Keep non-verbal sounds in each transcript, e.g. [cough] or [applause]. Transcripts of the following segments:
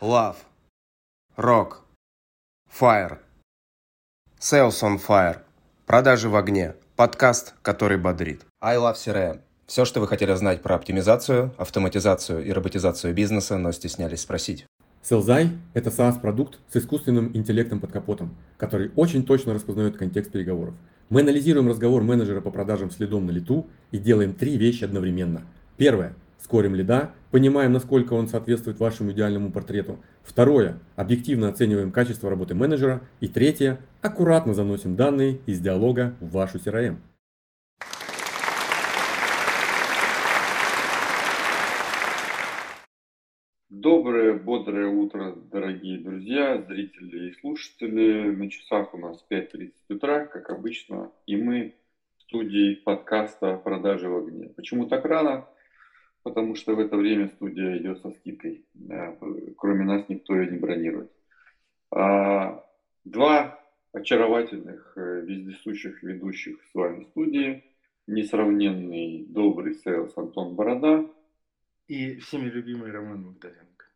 Love. Rock. Fire. Sales on Fire. Продажи в огне. Подкаст, который бодрит. I Love CRM. Все, что вы хотели знать про оптимизацию, автоматизацию и роботизацию бизнеса, но стеснялись спросить. Селзай – это SaaS-продукт с искусственным интеллектом под капотом, который очень точно распознает контекст переговоров. Мы анализируем разговор менеджера по продажам следом на лету и делаем три вещи одновременно. Первое – скорим лида, понимаем, насколько он соответствует вашему идеальному портрету. Второе, объективно оцениваем качество работы менеджера. И третье, аккуратно заносим данные из диалога в вашу CRM. Доброе, бодрое утро, дорогие друзья, зрители и слушатели. На часах у нас 5.30 утра, как обычно, и мы в студии подкаста «Продажи в огне». Почему так рано? Потому что в это время студия идет со скидкой. Кроме нас никто ее не бронирует. А, два очаровательных, э, вездесущих ведущих с вами студии. Несравненный, добрый sales Антон Борода. И всеми любимый Роман Магдаленко.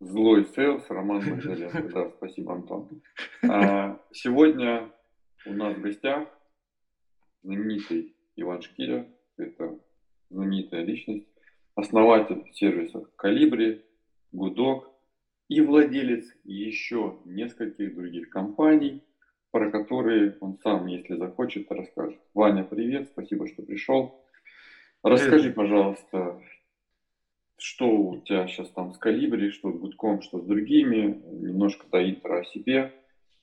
Злой sales Роман Магдаленко. [laughs] Да, спасибо, Антон. А, сегодня у нас в гостях знаменитый Иван Шкиря. Это знаменитая личность, основатель сервисов Калибри, Гудок и владелец еще нескольких других компаний, про которые он сам, если захочет, расскажет. Ваня, привет, спасибо, что пришел. Расскажи, пожалуйста, что у тебя сейчас там с Калибри, что с Гудком, что с другими, немножко до интро о себе,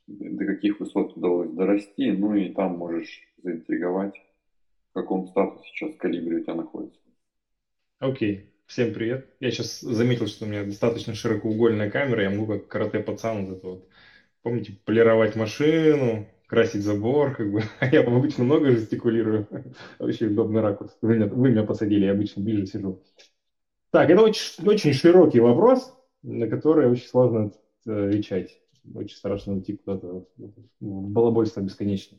до каких высот удалось дорасти, ну и там можешь заинтриговать в каком статусе сейчас калибре у тебя находится. Окей, всем привет. Я сейчас заметил, что у меня достаточно широкоугольная камера, я могу как карате пацан вот это вот, помните, полировать машину, красить забор, как бы. А [laughs] я обычно много жестикулирую. [laughs] Очень удобный ракурс. Вы меня, вы меня посадили, я обычно ближе сижу. Так, это очень, очень широкий вопрос, на который очень сложно отвечать. Очень страшно уйти куда-то в балабольство бесконечно.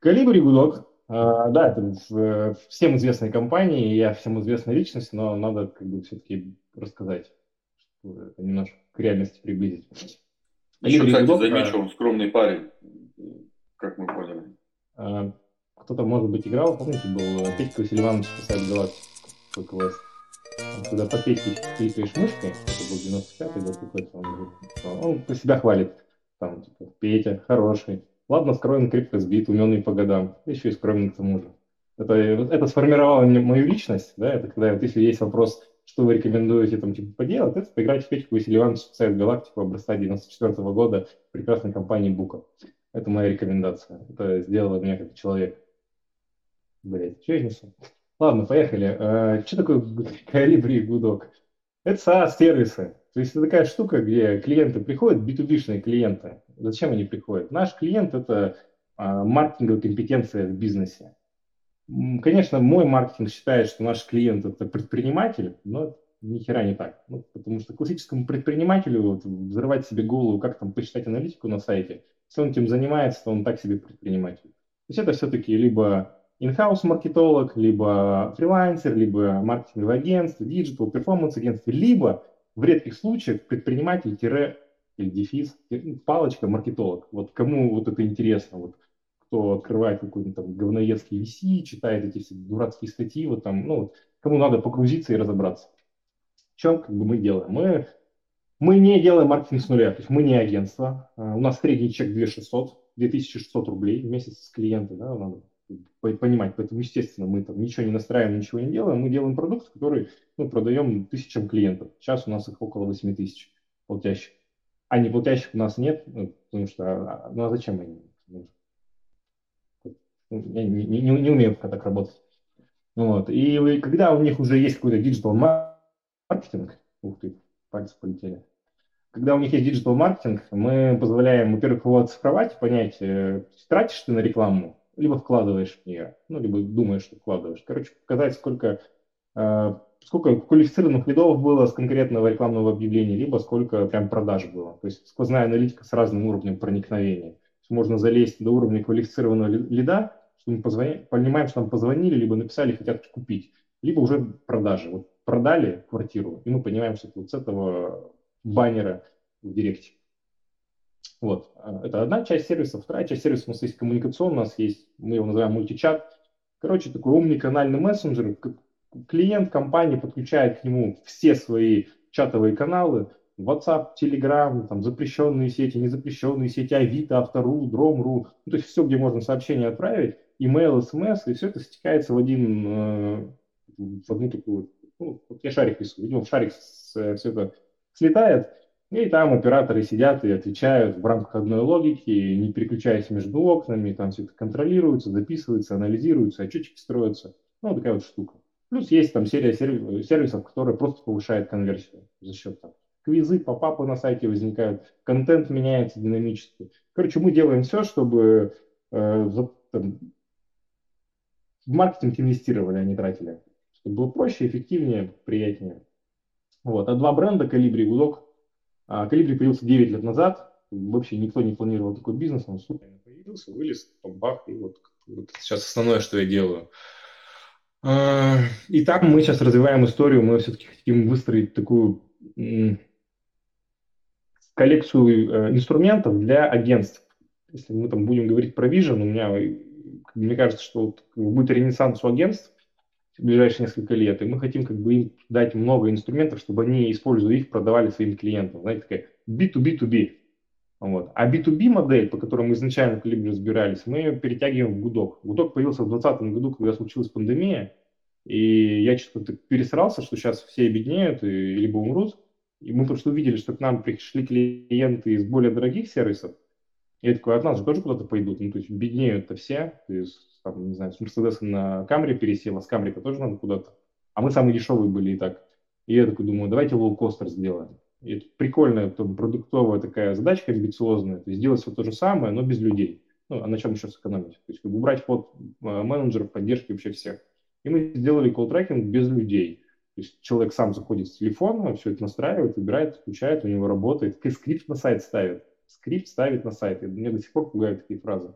Калибри гудок да, это всем известной компании, я всем известная личность, но надо как бы все-таки рассказать, чтобы это немножко к реальности приблизить. Еще, кстати, Гудок, замечу, он скромный парень, как мы поняли. А, кто-то, может быть, играл, помните, был Петька Васильеванович спасает галактику КВС. Когда по Петьке кликаешь мышкой, это был 95-й год какой-то, он, он по себя хвалит. Там, типа, Петя, хороший, Ладно, скроен, крепко сбит, уменный по годам, еще и скромен к тому же. Это, это сформировало мою личность, да, это когда вот если есть вопрос, что вы рекомендуете там типа поделать, это поиграть в Петьку Василий Иванович спасает галактику образца 94 -го года прекрасной компании Бука. Это моя рекомендация. Это сделало меня как человек. Блять, что я несу? Ладно, поехали. А, что такое [laughs] Калибри и Гудок? Это SaaS-сервисы. То есть это такая штука, где клиенты приходят, B2B-шные клиенты. Зачем они приходят? Наш клиент – это а, маркетинговая компетенция в бизнесе. Конечно, мой маркетинг считает, что наш клиент – это предприниматель, но ни хера не так. Ну, потому что классическому предпринимателю вот, взрывать себе голову, как там посчитать аналитику на сайте, если он этим занимается, то он так себе предприниматель. То есть это все-таки либо in-house маркетолог, либо фрилансер, либо маркетинговое агентство, digital, performance агентство, либо в редких случаях предприниматель или дефис, палочка, маркетолог. Вот кому вот это интересно, вот кто открывает какой-нибудь там говноедский VC, читает эти все дурацкие статьи, вот там, ну, вот, кому надо погрузиться и разобраться. В чем как бы мы делаем? Мы, мы не делаем маркетинг с нуля, то есть мы не агентство. А, у нас средний чек 2600, 2600 рублей в месяц с клиента, да, надо понимать. Поэтому, естественно, мы там ничего не настраиваем, ничего не делаем. Мы делаем продукт, который мы продаем тысячам клиентов. Сейчас у нас их около 8 тысяч платящих. А не платящих у нас нет, ну, потому что, а, ну а зачем они? Ну, я не, не, не умею так работать. Вот. И когда у них уже есть какой-то digital маркетинг, ух ты, пальцы полетели. Когда у них есть digital маркетинг, мы позволяем, во-первых, его оцифровать, понять, э, тратишь ты на рекламу либо вкладываешь в нее, ну, либо думаешь, что вкладываешь. Короче, показать, сколько, э, сколько квалифицированных лидов было с конкретного рекламного объявления, либо сколько прям продаж было. То есть сквозная аналитика с разным уровнем проникновения. можно залезть до уровня квалифицированного лида, что мы позвони, понимаем, что нам позвонили, либо написали, хотят купить, либо уже продажи. Вот продали квартиру, и мы понимаем, что это вот с этого баннера в директе. Вот, это одна часть сервиса. Вторая часть сервиса у нас есть коммуникационный, у нас есть, мы его называем мультичат. Короче, такой умный канальный мессенджер. Клиент компании подключает к нему все свои чатовые каналы, WhatsApp, Telegram, там, запрещенные сети, незапрещенные сети, Авито, Автору, Дром.ру, ну, то есть все, где можно сообщение отправить, email, смс, и все это стекается в один, э, в одну такую, ну, вот я шарик рисую, видимо, в шарик все это слетает, и там операторы сидят и отвечают в рамках одной логики, не переключаясь между окнами, там все это контролируется, записывается, анализируется, отчетчики строятся. Ну, такая вот штука. Плюс есть там серия сервисов, которые просто повышают конверсию за счет там, квизы, попапы на сайте возникают, контент меняется динамически. Короче, мы делаем все, чтобы э, там, в маркетинг инвестировали, а не тратили. Чтобы было проще, эффективнее, приятнее. Вот. А два бренда, Калибри и Гудок. Калибри появился 9 лет назад. Вообще никто не планировал такой бизнес. Он случайно появился, вылез, бах, и вот, вот сейчас основное, что я делаю. А, и там мы сейчас развиваем историю, мы все-таки хотим выстроить такую коллекцию э, инструментов для агентств. Если мы там будем говорить про Vision, у меня, мне кажется, что вот будет ренессанс у агентств в ближайшие несколько лет, и мы хотим как бы им дать много инструментов, чтобы они, используя их, продавали своим клиентам. Знаете, такая B2B2B. Вот. А B2B модель, по которой мы изначально в Калибре разбирались, мы ее перетягиваем в гудок. Гудок появился в 2020 году, когда случилась пандемия, и я что-то пересрался, что сейчас все обеднеют и либо умрут, и мы просто увидели, что к нам пришли клиенты из более дорогих сервисов. И я такой, от нас же тоже куда-то пойдут. Ну, то есть беднеют-то все. То есть, там, не знаю, с Мерседеса на Камри пересел, а с Камри-то тоже надо куда-то. А мы самые дешевые были и так. И я такой думаю, давайте лоу-костер сделаем. И это прикольная там, продуктовая такая задачка амбициозная. То есть сделать все то же самое, но без людей. Ну, а на чем еще сэкономить? То есть как бы убрать ход э, менеджеров, поддержки вообще всех. И мы сделали колл-трекинг без людей. То есть человек сам заходит с телефона, все это настраивает, выбирает, включает, у него работает, и скрипт на сайт ставит. Скрипт ставит на сайт. И меня до сих пор пугают такие фразы.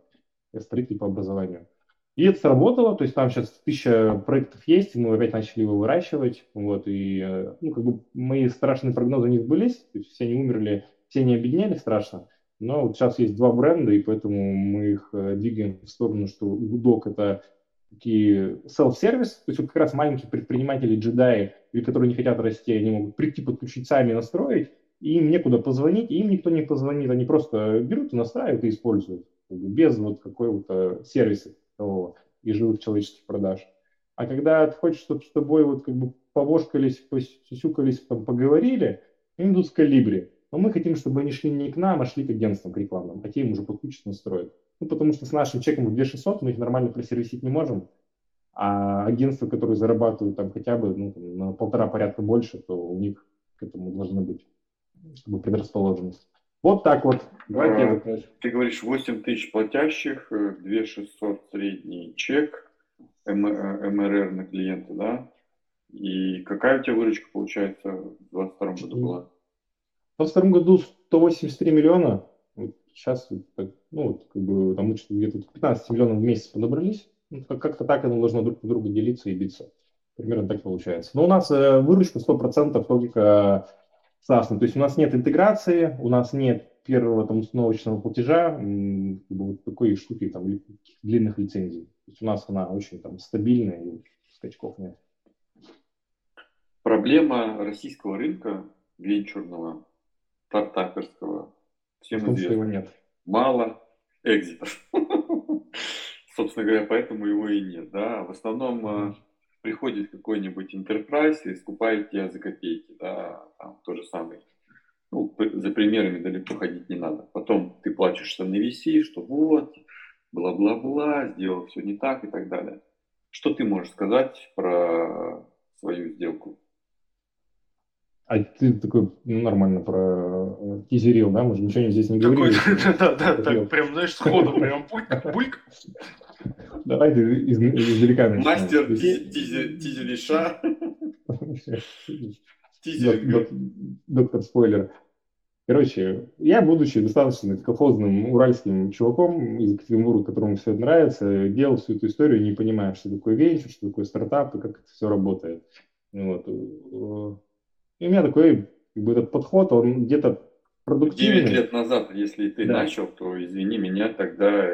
Я строитель по образованию. И это сработало, то есть там сейчас тысяча проектов есть, мы опять начали его выращивать, вот, и, э, ну, как бы мои страшные прогнозы не сбылись, то есть все не умерли, все не объединяли страшно, но вот сейчас есть два бренда, и поэтому мы их э, двигаем в сторону, что Гудок – это такие self-сервис, то есть вот как раз маленькие предприниматели, джедаи, которые не хотят расти, они могут прийти, подключить сами, настроить, и им некуда позвонить, и им никто не позвонит, они просто берут и настраивают и используют, без вот какого-то сервиса такого и живых человеческих продаж. А когда ты хочешь, чтобы с тобой вот как бы повошкались, посюсюкались, там, поговорили, им идут с калибри. Но мы хотим, чтобы они шли не к нам, а шли к агентствам, к рекламным, а те им уже подключат, настроят. Ну, потому что с нашим чеком в 2600 мы их нормально просервисить не можем. А агентства, которые зарабатывают там хотя бы ну, на полтора порядка больше, то у них к этому должна быть как бы, предрасположенность. Вот так вот. Давайте а, Ты говоришь 8 тысяч платящих, 2 600 средний чек, МРР на клиента, да? И какая у тебя выручка получается в 2022 году была? В 2022 году 183 миллиона. Сейчас ну, как бы, там где-то 15 миллионов в месяц подобрались. Ну, как-то так оно должно друг друга делиться и биться. Примерно так получается. Но у нас э, выручка 100% только SaaS. То есть у нас нет интеграции, у нас нет первого там установочного платежа, как бы, вот такой штуки, там, длинных лицензий. То есть у нас она очень там стабильная и скачков нет. Проблема российского рынка венчурного, стартаперского, всем известна. его нет мало экзитов. [laughs] Собственно говоря, поэтому его и нет. Да? В основном mm-hmm. Приходит какой-нибудь enterprise и скупает тебя за копейки. Да? Там то же самое. Ну, за примерами далеко ходить не надо. Потом ты плачешься на VC, что вот, бла-бла-бла, сделал все не так и так далее. Что ты можешь сказать про свою сделку? А ты такой ну, нормально про э, тизерил, да? Мы же ничего здесь не говорили. [laughs] Да, да, да, прям, знаешь, сходу прям бульк. Давай ты издалека Мастер тизериша. Тизер. Доктор спойлер. Короче, я, будучи достаточно колхозным уральским чуваком из Екатеринбурга, которому все это нравится, делал всю эту историю, не понимая, что такое венчур, что такое стартап и как это все работает. Вот. И у меня такой как бы, этот подход, он где-то продуктивный. 9 лет назад, если ты да. начал, то, извини меня, тогда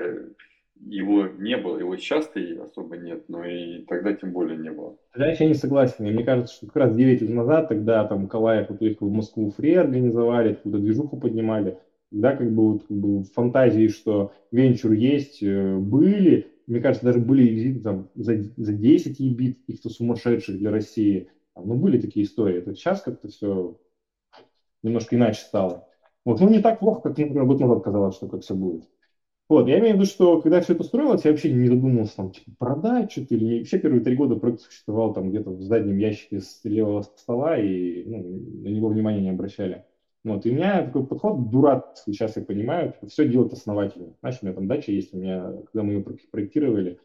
его не было. Его сейчас-то и особо нет, но и тогда тем более не было. Тогда я не согласен. И мне кажется, что как раз 9 лет назад, тогда там Калаев вот уехал в Москву, фри организовали, откуда движуху поднимали. Да, как бы, вот, как бы фантазии, что венчур есть, э, были. Мне кажется, даже были визиты там за, за 10 ебит, каких-то сумасшедших для России. Ну, были такие истории. Это сейчас как-то все немножко иначе стало. Вот, ну, не так плохо, как, например, год назад казалось, что как все будет. Вот, я имею в виду, что когда все это строилось, я вообще не задумывался, там, типа, продать что-то или не. Вообще первые три года проект существовал там где-то в заднем ящике с левого стола, и ну, на него внимания не обращали. Вот, и у меня такой подход дурак, сейчас я понимаю, типа, все делать основательно. Знаешь, у меня там дача есть, у меня, когда мы ее проектировали,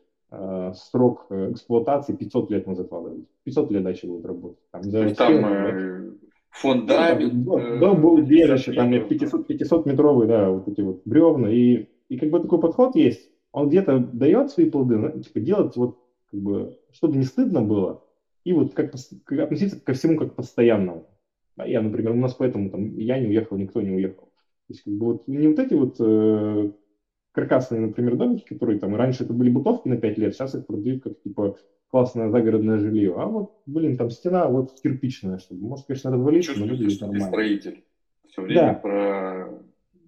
срок э, эксплуатации 500 лет мы закладывали. 500 лет дача будет работать. Там, за там э, фундамент. Да, да, да, был убежище, там 500, 500 метровый, да, вот эти вот бревна, и и как бы такой подход есть, он где-то дает свои плоды, но, типа делать вот, как бы, чтобы не стыдно было, и вот как, как относиться ко всему как к постоянному. Да, я, например, у нас поэтому там я не уехал, никто не уехал. То есть как бы вот не вот эти вот э, каркасные, например, домики, которые там раньше это были бытовки на 5 лет, сейчас их продают как типа классное загородное жилье. А вот, блин, там стена вот кирпичная, чтобы, может, конечно, развалиться, но выглядит нормально. строитель. Все время да. про...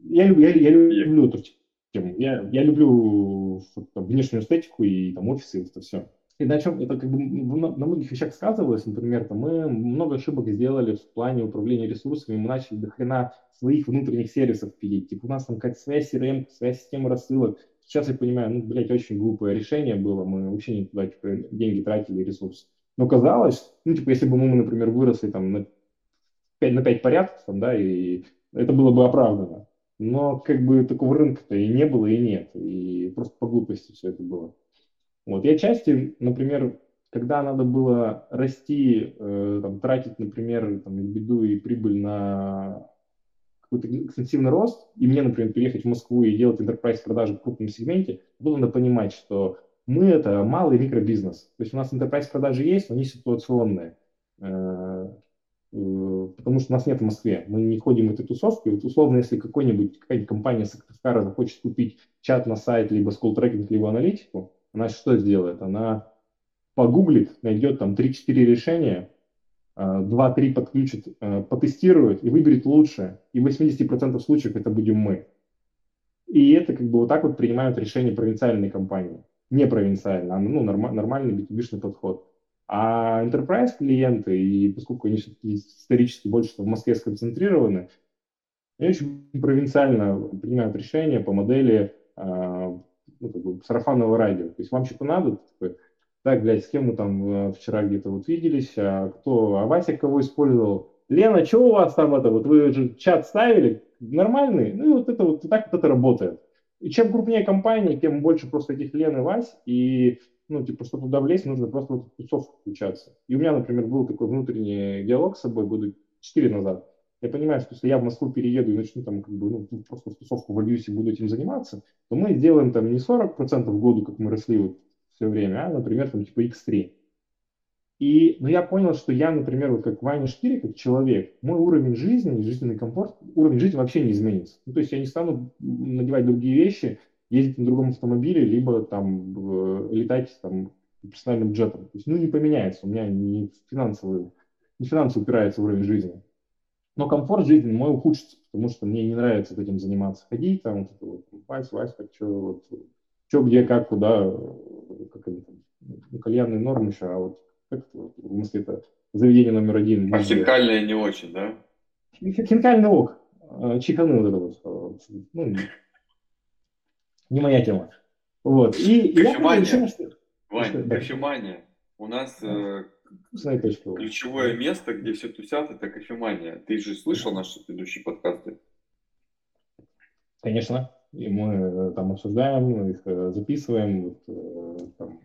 Я, я, я люблю эту тему. Я, я люблю там, внешнюю эстетику и там офисы, и это все. И на чем это как бы на, многих вещах сказывалось, например, там, мы много ошибок сделали в плане управления ресурсами, мы начали до хрена своих внутренних сервисов пилить. Типа у нас там какая-то связь CRM, связь системы рассылок. Сейчас я понимаю, ну, блядь, очень глупое решение было, мы вообще не туда типа, деньги тратили, ресурсы. Но казалось, ну, типа, если бы мы, например, выросли там на 5, на 5 порядков, там, да, и это было бы оправдано. Но как бы такого рынка-то и не было, и нет. И просто по глупости все это было. Вот. Я части, например, когда надо было расти, э, там, тратить, например, там, беду и прибыль на какой-то экстенсивный рост, и мне, например, переехать в Москву и делать enterprise продажи в крупном сегменте, было надо понимать, что мы это малый микробизнес. То есть у нас enterprise продажи есть, но они ситуационные. Э, Э, потому что нас нет в Москве, мы не ходим в эту тусовку, вот условно, если какой-нибудь, какая-нибудь компания Сыктывкара захочет купить чат на сайт, либо скол трекинг, либо аналитику, она что сделает? Она погуглит, найдет там 3-4 решения, 2-3 э, подключит, э, потестирует и выберет лучшее. И в 80% случаев это будем мы. И это как бы вот так вот принимают решения провинциальные компании. Не провинциальные, а ну, норм, нормальный b подход. А enterprise клиенты, и поскольку они все-таки исторически больше в Москве сконцентрированы, они очень провинциально принимают решения по модели э, ну, как бы сарафанного радио. То есть вам что-то надо, такой, так, блядь, с кем мы там э, вчера где-то вот виделись, а кто, а Вася кого использовал? Лена, что у вас там это, вот вы же чат ставили, нормальный? Ну и вот это вот, так вот это работает. И чем крупнее компания, тем больше просто этих Лен и Вась, и ну, типа, чтобы туда влезть, нужно просто в эту тусовку включаться. И у меня, например, был такой внутренний диалог с собой года 4 назад. Я понимаю, что если я в Москву перееду и начну там, как бы, ну, просто в тусовку вольюсь и буду этим заниматься, то мы сделаем там не 40% в году, как мы росли вот все время, а, например, там, типа X3. И, ну, я понял, что я, например, вот как Ваня Штири, как человек, мой уровень жизни, жизненный комфорт, уровень жизни вообще не изменится. Ну, то есть я не стану надевать другие вещи, ездить на другом автомобиле, либо там летать там персональным джетом. То есть, ну, не поменяется. У меня не финансовый, не финансово упирается уровень жизни. Но комфорт жизни мой ухудшится, потому что мне не нравится этим заниматься. Ходить там, вот вот, Вась, Вась, как что, вот, что, где, как, куда, как они там, ну, кальянные нормы еще, а вот как это, вот, в Москве это заведение номер один. А хинкальное не очень, да? Хинкальный ок. А, чеханы вот это вот. Ну, не моя тема. Вот. И, и я понял, что... Вань, что, кофемания. У нас э, ключевое место, где все тусят, это кофемания. Ты же слышал наши предыдущие подкасты? Конечно. И мы э, там обсуждаем, их э, записываем. Вот, э, там.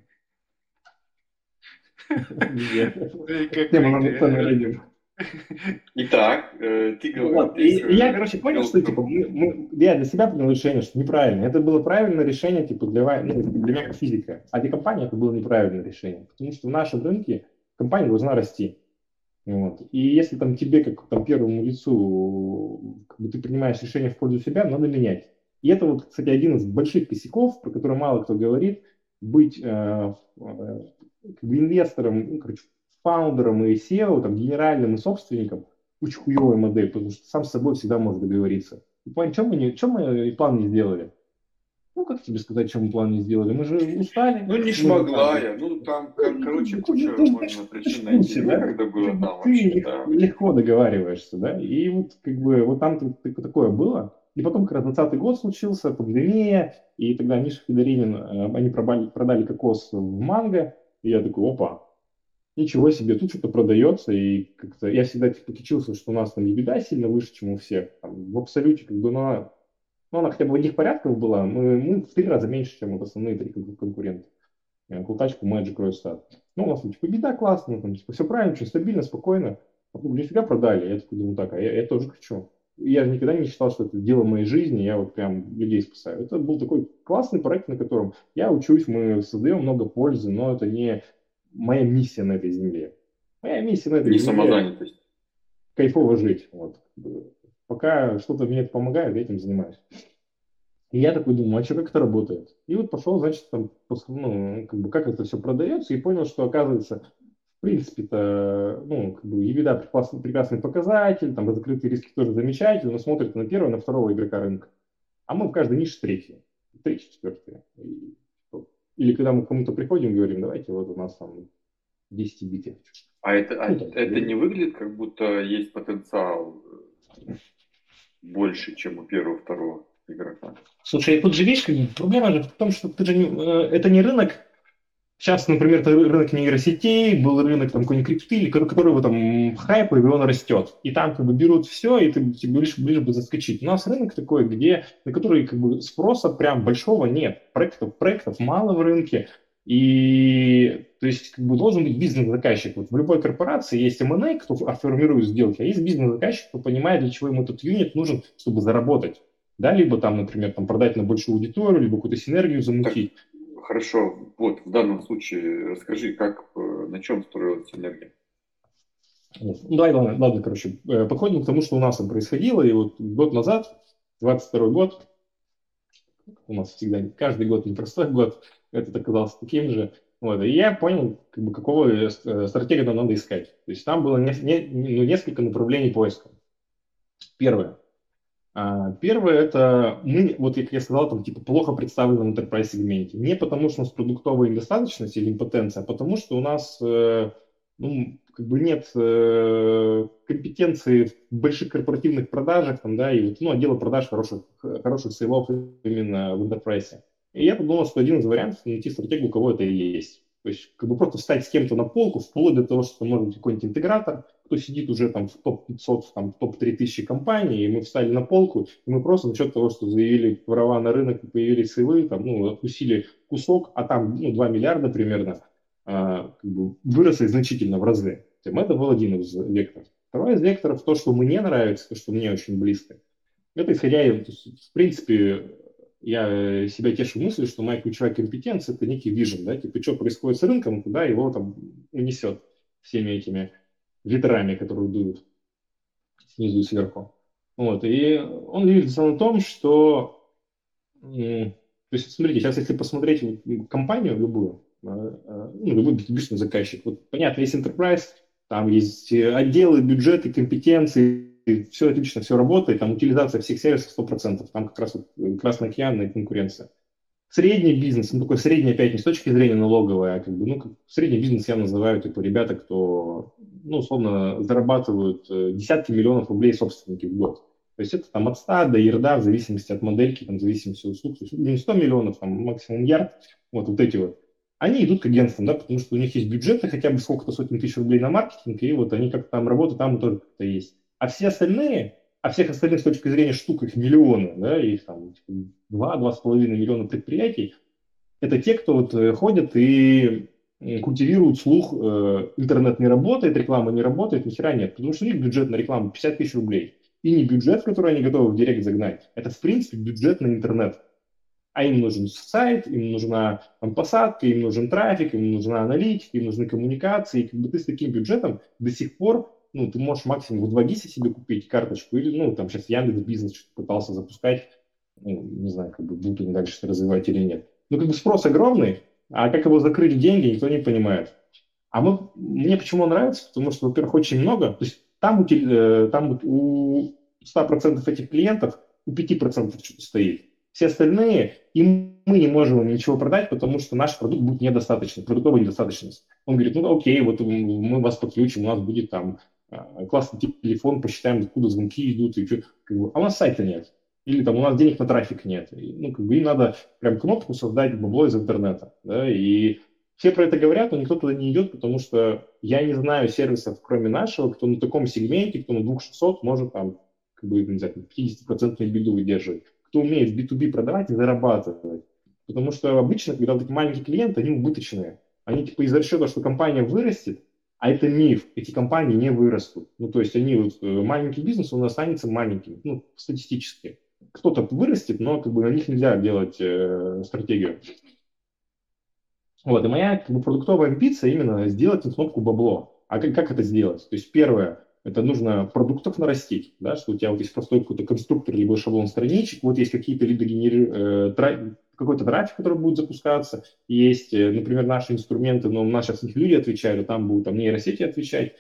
Итак, э, ты говоришь... Я, короче, понял, что типа, я для себя принял решение, что неправильно. Это было правильное решение типа, для, ну, для меня как физика. А для компании это было неправильное решение. Потому что в нашем рынке компания должна расти. Вот. И если там тебе, как там, первому лицу, как бы ты принимаешь решение в пользу себя, надо менять. И это вот, кстати, один из больших косяков, про который мало кто говорит, быть э, э, как бы инвестором, ну, короче, фаундером и SEO, там, генеральным и собственником, очень хуевая модель, потому что сам с собой всегда можно договориться. И план, чем мы, чем мы и план не сделали? Ну, как тебе сказать, чем план не сделали? Мы же устали. Ну, не смогла я. Ну, там, как, короче, ну, куча ну, можно причин найти, да? когда было там вообще, Ты да. легко договариваешься, да? И вот, как бы, вот там такое было. И потом, как раз 20 год случился, пандемия, и тогда Миша Федоринин, э, они продали, продали кокос в манго, и я такой, опа, ничего себе, тут что-то продается, и как-то я всегда типа кичился, что у нас там ебеда сильно выше, чем у всех. Там, в абсолюте, как бы, ну, ну, она хотя бы в одних порядках была, мы, мы в три раза меньше, чем вот основные три конкурента. Э, Култачку, Magic, Roystat. Ну, у нас типа беда классная, там, типа, все правильно, все стабильно, спокойно. А потом нифига продали. Я такой думаю, так, а я, я тоже хочу. Я же никогда не считал, что это дело моей жизни, я вот прям людей спасаю. Это был такой классный проект, на котором я учусь, мы создаем много пользы, но это не моя миссия на этой земле. Моя миссия на этой не земле... Не самозанятость. Кайфово жить. Вот. Пока что-то мне это помогает, я этим занимаюсь. И я такой думаю, а что, как это работает? И вот пошел, значит, там, ну, как бы, как это все продается, и понял, что, оказывается, в принципе-то, ну, как бы, EBITDA прекрасный, прекрасный показатель, там, закрытые риски тоже замечательно, но смотрит на первого, на второго игрока рынка. А мы в каждой нише третьи, третьи, четвертые. Или когда мы к кому-то приходим, говорим, давайте, вот у нас там 10 бит А это, а, ну, это не выглядит, как будто есть потенциал больше, чем у первого, второго игрока. Слушай, тут же видишь, проблема же в том, что ты же не, э, это не рынок. Сейчас, например, это рынок нейросетей, был рынок там какой-нибудь крипты, которого там хайп, и он растет. И там как бы берут все, и ты тебе лишь ближе бы заскочить. У нас рынок такой, где, на который как бы спроса прям большого нет. Проектов, проектов мало в рынке. И то есть как бы должен быть бизнес-заказчик. Вот в любой корпорации есть M&A, кто формирует сделки, а есть бизнес-заказчик, кто понимает, для чего ему этот юнит нужен, чтобы заработать. Да, либо там, например, там, продать на большую аудиторию, либо какую-то синергию замутить. Так, хорошо, вот в данном случае расскажи, как, э, на чем строилась синергия? Ну, давай, ладно, ладно, короче, э, подходим к тому, что у нас там происходило, и вот год назад, 22 год, у нас всегда, каждый год непростой год, этот оказался таким же, вот, и я понял, как бы, какого э, стратегию нам надо искать. То есть там было не, не, ну, несколько направлений поиска. Первое. А, первое это мы, вот как я сказал, там типа плохо представлены в enterprise сегменте. Не потому, что у нас продуктовая недостаточность или импотенция, а потому что у нас э, ну, как бы нет э, компетенции в больших корпоративных продажах, там, да, и вот, ну, отдела продаж хороших, хороших сейлов именно в enterprise. И я подумал, что один из вариантов найти стратегию, у кого это и есть. То есть как бы просто встать с кем-то на полку, вплоть до того, что может быть какой-нибудь интегратор, кто сидит уже там в топ-500, там, в топ-3000 компаний, и мы встали на полку, и мы просто за счет того, что заявили права на рынок, и появились сейлы, там, ну, откусили кусок, а там, ну, 2 миллиарда примерно, а, как бы выросли значительно в разы. Это был один из векторов. Второй из векторов, то, что мне нравится, то, что мне очень близко, это исходя, в принципе, я э, себя тешу мыслью, что моя ключевая компетенция – это некий вижен, да, типа, что происходит с рынком, куда его там унесет всеми этими ветрами, которые дуют снизу и сверху. Вот, и он видится на том, что, то есть, смотрите, сейчас если посмотреть компанию любую, э, э, ну, любой b заказчик, вот понятно, есть enterprise, там есть отделы, бюджеты, компетенции, все отлично, все работает, там утилизация всех сервисов 100%, там как раз вот Красный океан и конкуренция. Средний бизнес, ну такой средний опять не с точки зрения налоговой, а как бы, ну, средний бизнес я называю, типа, ребята, кто, ну, условно, зарабатывают э, десятки миллионов рублей собственники в год. То есть это там от 100 до ерда, в зависимости от модельки, там, в зависимости от услуг. То есть не 100 миллионов, там, максимум ярд, вот, вот эти вот. Они идут к агентствам, да, потому что у них есть бюджеты хотя бы сколько-то сотен тысяч рублей на маркетинг, и вот они как-то там работают, там тоже как-то есть. А все остальные, а всех остальных с точки зрения штук их миллионы, да, их там два-два с половиной миллиона предприятий, это те, кто вот э, ходят и культивируют слух, э, интернет не работает, реклама не работает, ни хера нет, потому что у них бюджет на рекламу 50 тысяч рублей. И не бюджет, который они готовы в директ загнать, это, в принципе, бюджет на интернет. А им нужен сайт, им нужна там, посадка, им нужен трафик, им нужна аналитика, им нужны коммуникации. И как бы ты с таким бюджетом до сих пор ну, ты можешь максимум в 2 гиса себе купить карточку, или, ну, там сейчас Яндекс Бизнес что-то пытался запускать, ну, не знаю, как бы будут они дальше развивать или нет. Ну, как бы спрос огромный, а как его закрыть деньги, никто не понимает. А мы, мне почему нравится? Потому что, во-первых, очень много. То есть там, э, там у 100% этих клиентов у 5% что-то стоит. Все остальные, им мы не можем ничего продать, потому что наш продукт будет недостаточный, продуктовая недостаточность. Он говорит, ну окей, вот мы вас подключим, у нас будет там классный телефон, посчитаем, откуда звонки идут, и что, как бы, а у нас сайта нет. Или там у нас денег на трафик нет. И, ну, как бы им надо прям кнопку создать бабло из интернета. Да, и все про это говорят, но никто туда не идет, потому что я не знаю сервисов, кроме нашего, кто на таком сегменте, кто на 2600 может там, как бы, не знаю, 50% биду выдерживать кто умеет B2B продавать и зарабатывать. Потому что обычно, когда вот эти маленькие клиенты, они убыточные. Они типа из расчета, что компания вырастет, а это миф. Эти компании не вырастут. Ну, то есть они, вот, э, маленький бизнес, он останется маленьким, ну, статистически. Кто-то вырастет, но как бы на них нельзя делать э, стратегию. Вот, и моя как бы, продуктовая амбиция именно сделать кнопку бабло. А как, как это сделать? То есть первое, это нужно продуктов нарастить, да, что у тебя вот есть простой какой-то конструктор, либо шаблон страничек, вот есть какие-то лидогенери... э, какой-то трафик, который будет запускаться, есть, э, например, наши инструменты, но у нас сейчас них люди отвечают, а там будут там нейросети отвечать,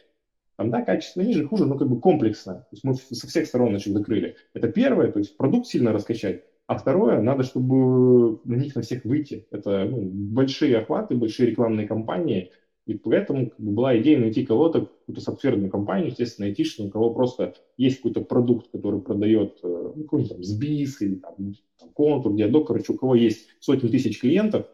там, да, качество ниже, хуже, но как бы комплексно. То есть мы со всех сторон значит, закрыли. Это первое, то есть продукт сильно раскачать. А второе, надо, чтобы на них на всех выйти. Это ну, большие охваты, большие рекламные кампании, и поэтому как бы, была идея найти кого-то, какую-то софтверную компанию, естественно, айтишную, у кого просто есть какой-то продукт, который продает э, ну, какой-нибудь там Сбис или там, там контур, диадок, короче, у кого есть сотни тысяч клиентов,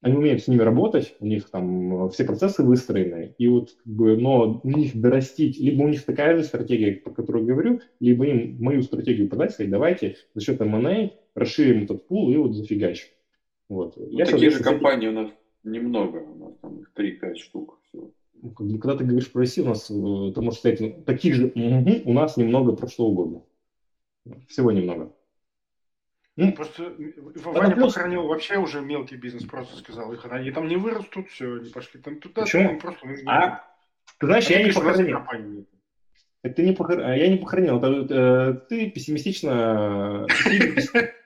они умеют с ними работать, у них там все процессы выстроены, и вот как бы, но у них дорастить, либо у них такая же стратегия, про которую я говорю, либо им мою стратегию продать, сказать, давайте за счет M&A расширим этот пул и вот зафигачим. Вот. Ну, я такие же компании у нас немного, у нас там их 3-5 штук всего. Ну, когда ты говоришь про Россию, у нас, э, ты можешь сказать, ну, таких же у нас немного про что угодно. Всего немного. Ну, просто Ваня плюс... похоронил вообще уже мелкий бизнес, просто сказал, их они там не вырастут, все, они пошли там туда, Почему? Там просто нужно... А, ты знаешь, а я не похоронил. Это не похор... Я не похоронил, это, э, ты пессимистично [laughs]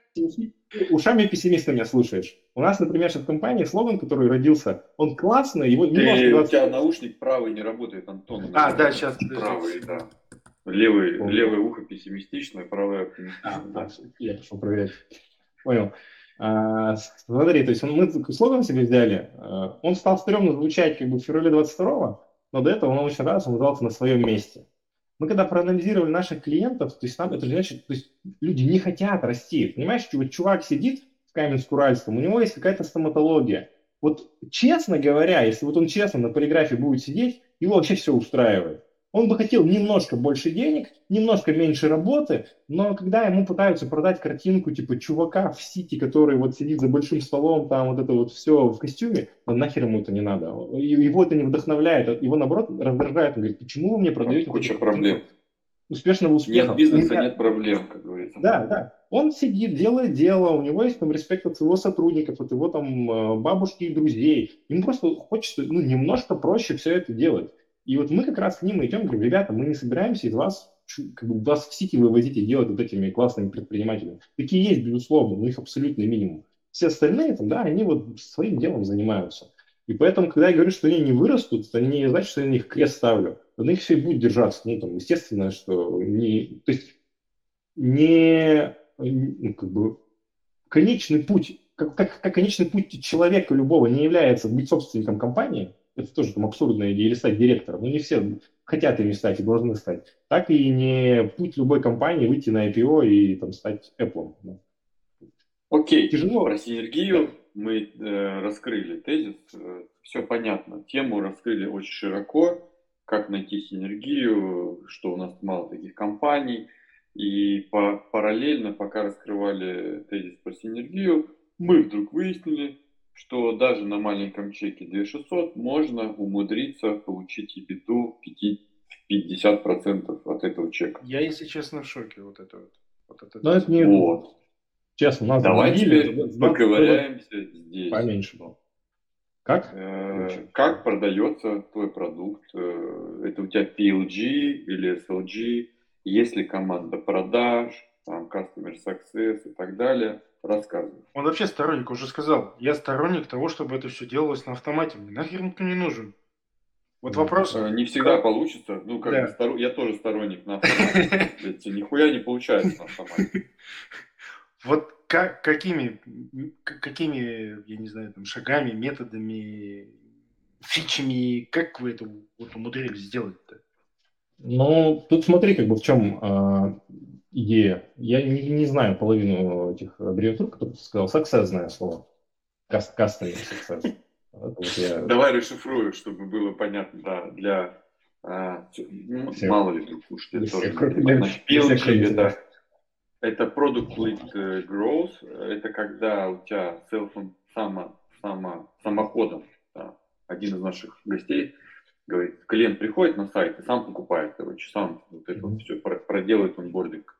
ушами пессимиста меня слушаешь. У нас, например, сейчас в компании слоган, который родился, он классный, его не Ты, У тебя наушник правый не работает, Антон. А, да, сейчас. Правый, да. Левый, левое ухо пессимистичное, правое оптимистичное. А, да. Я пошел проверять. Понял. А, смотри, то есть он, мы слоган себе взяли, а, он стал стрёмно звучать как бы в феврале 22 но до этого он очень раз, он назывался на своем месте. Мы когда проанализировали наших клиентов, то есть нам это значит, то есть люди не хотят расти. Понимаешь, вот чувак сидит в Каменск-Уральском, у него есть какая-то стоматология. Вот честно говоря, если вот он честно на полиграфе будет сидеть, его вообще все устраивает. Он бы хотел немножко больше денег, немножко меньше работы, но когда ему пытаются продать картинку типа чувака в Сити, который вот сидит за большим столом, там вот это вот все в костюме, то нахер ему это не надо. Его это не вдохновляет, его наоборот раздражает. Он говорит, почему вы мне продаете... Куча проблем. Успешного успеха. Нет бизнеса, нет проблем, как говорится. Да, да. Он сидит, делает дело, у него есть там респект от его сотрудников, от его там э, бабушки и друзей. Ему просто хочется ну, немножко проще все это делать. И вот мы как раз к ним идем, говорим, ребята, мы не собираемся из вас, как бы, вас в сити вывозить и делать вот этими классными предпринимателями. Такие есть, безусловно, но их абсолютный минимум. Все остальные там, да, они вот своим делом занимаются. И поэтому, когда я говорю, что они не вырастут, это не значит, что я на них крест ставлю. На них все и будет держаться. Ну, там, естественно, что не... То есть не... Ну, как бы, конечный путь, как, как, как конечный путь человека любого не является быть собственником компании, это тоже там абсурдная идея, или стать директором. Ну, не все хотят ими стать и должны стать. Так и не путь любой компании выйти на IPO и там стать Apple. Окей, Тяжело. про синергию мы э, раскрыли тезис, э, все понятно. Тему раскрыли очень широко, как найти синергию, что у нас мало таких компаний. И по параллельно, пока раскрывали тезис про синергию, мы вдруг выяснили, что даже на маленьком чеке 2600 можно умудриться получить EBITDA 50% от этого чека. Я, если честно, в шоке вот это вот. вот это Но это не... Вот. Честно, нас Давай теперь поковыряемся здесь. Поменьше было. Как? Э, как продается твой продукт? Э, это у тебя PLG или SLG? Есть ли команда продаж, там, Customer Success и так далее? Рассказывай. Он вообще сторонник, уже сказал. Я сторонник того, чтобы это все делалось на автомате. Мне нахер никто не нужен. Вот вопрос. Э, не всегда как... получится. Ну, как да. бы стор... я тоже сторонник на автомате. [laughs] Нихуя не получается на автомате. Вот как, какими, какими, я не знаю, там, шагами, методами, фичами, как вы это вот умудрились сделать-то? Ну, тут смотри, как бы в чем э, идея. Я не, не знаю половину этих аббревиатур, которые ты сказал. Success знаю слово. Customer success. Вот я... Давай расшифрую, чтобы было понятно, да, для а, ну, мало ли вдруг слушатели тоже. Значит, PLG это, это Product Lead э, Growth, это когда у тебя self само, само, самоходом, да, один из наших гостей говорит, клиент приходит на сайт и сам покупает, короче, сам вот это вот все проделает онбординг.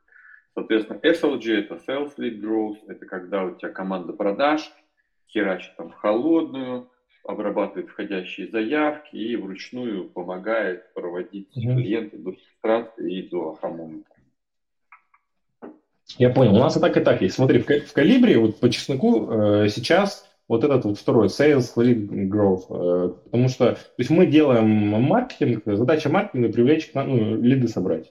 Соответственно, SLG это Sales Lead Growth, это когда у тебя команда продаж херачит там в холодную, обрабатывает входящие заявки и вручную помогает проводить угу. клиента до регистрации и до ахомомента. Я понял. У нас и так, и так есть. Смотри, в, в калибре, вот по чесноку, э, сейчас вот этот вот второй, sales lead growth, э, потому что, то есть мы делаем маркетинг, задача маркетинга привлечь, ну, лиды собрать.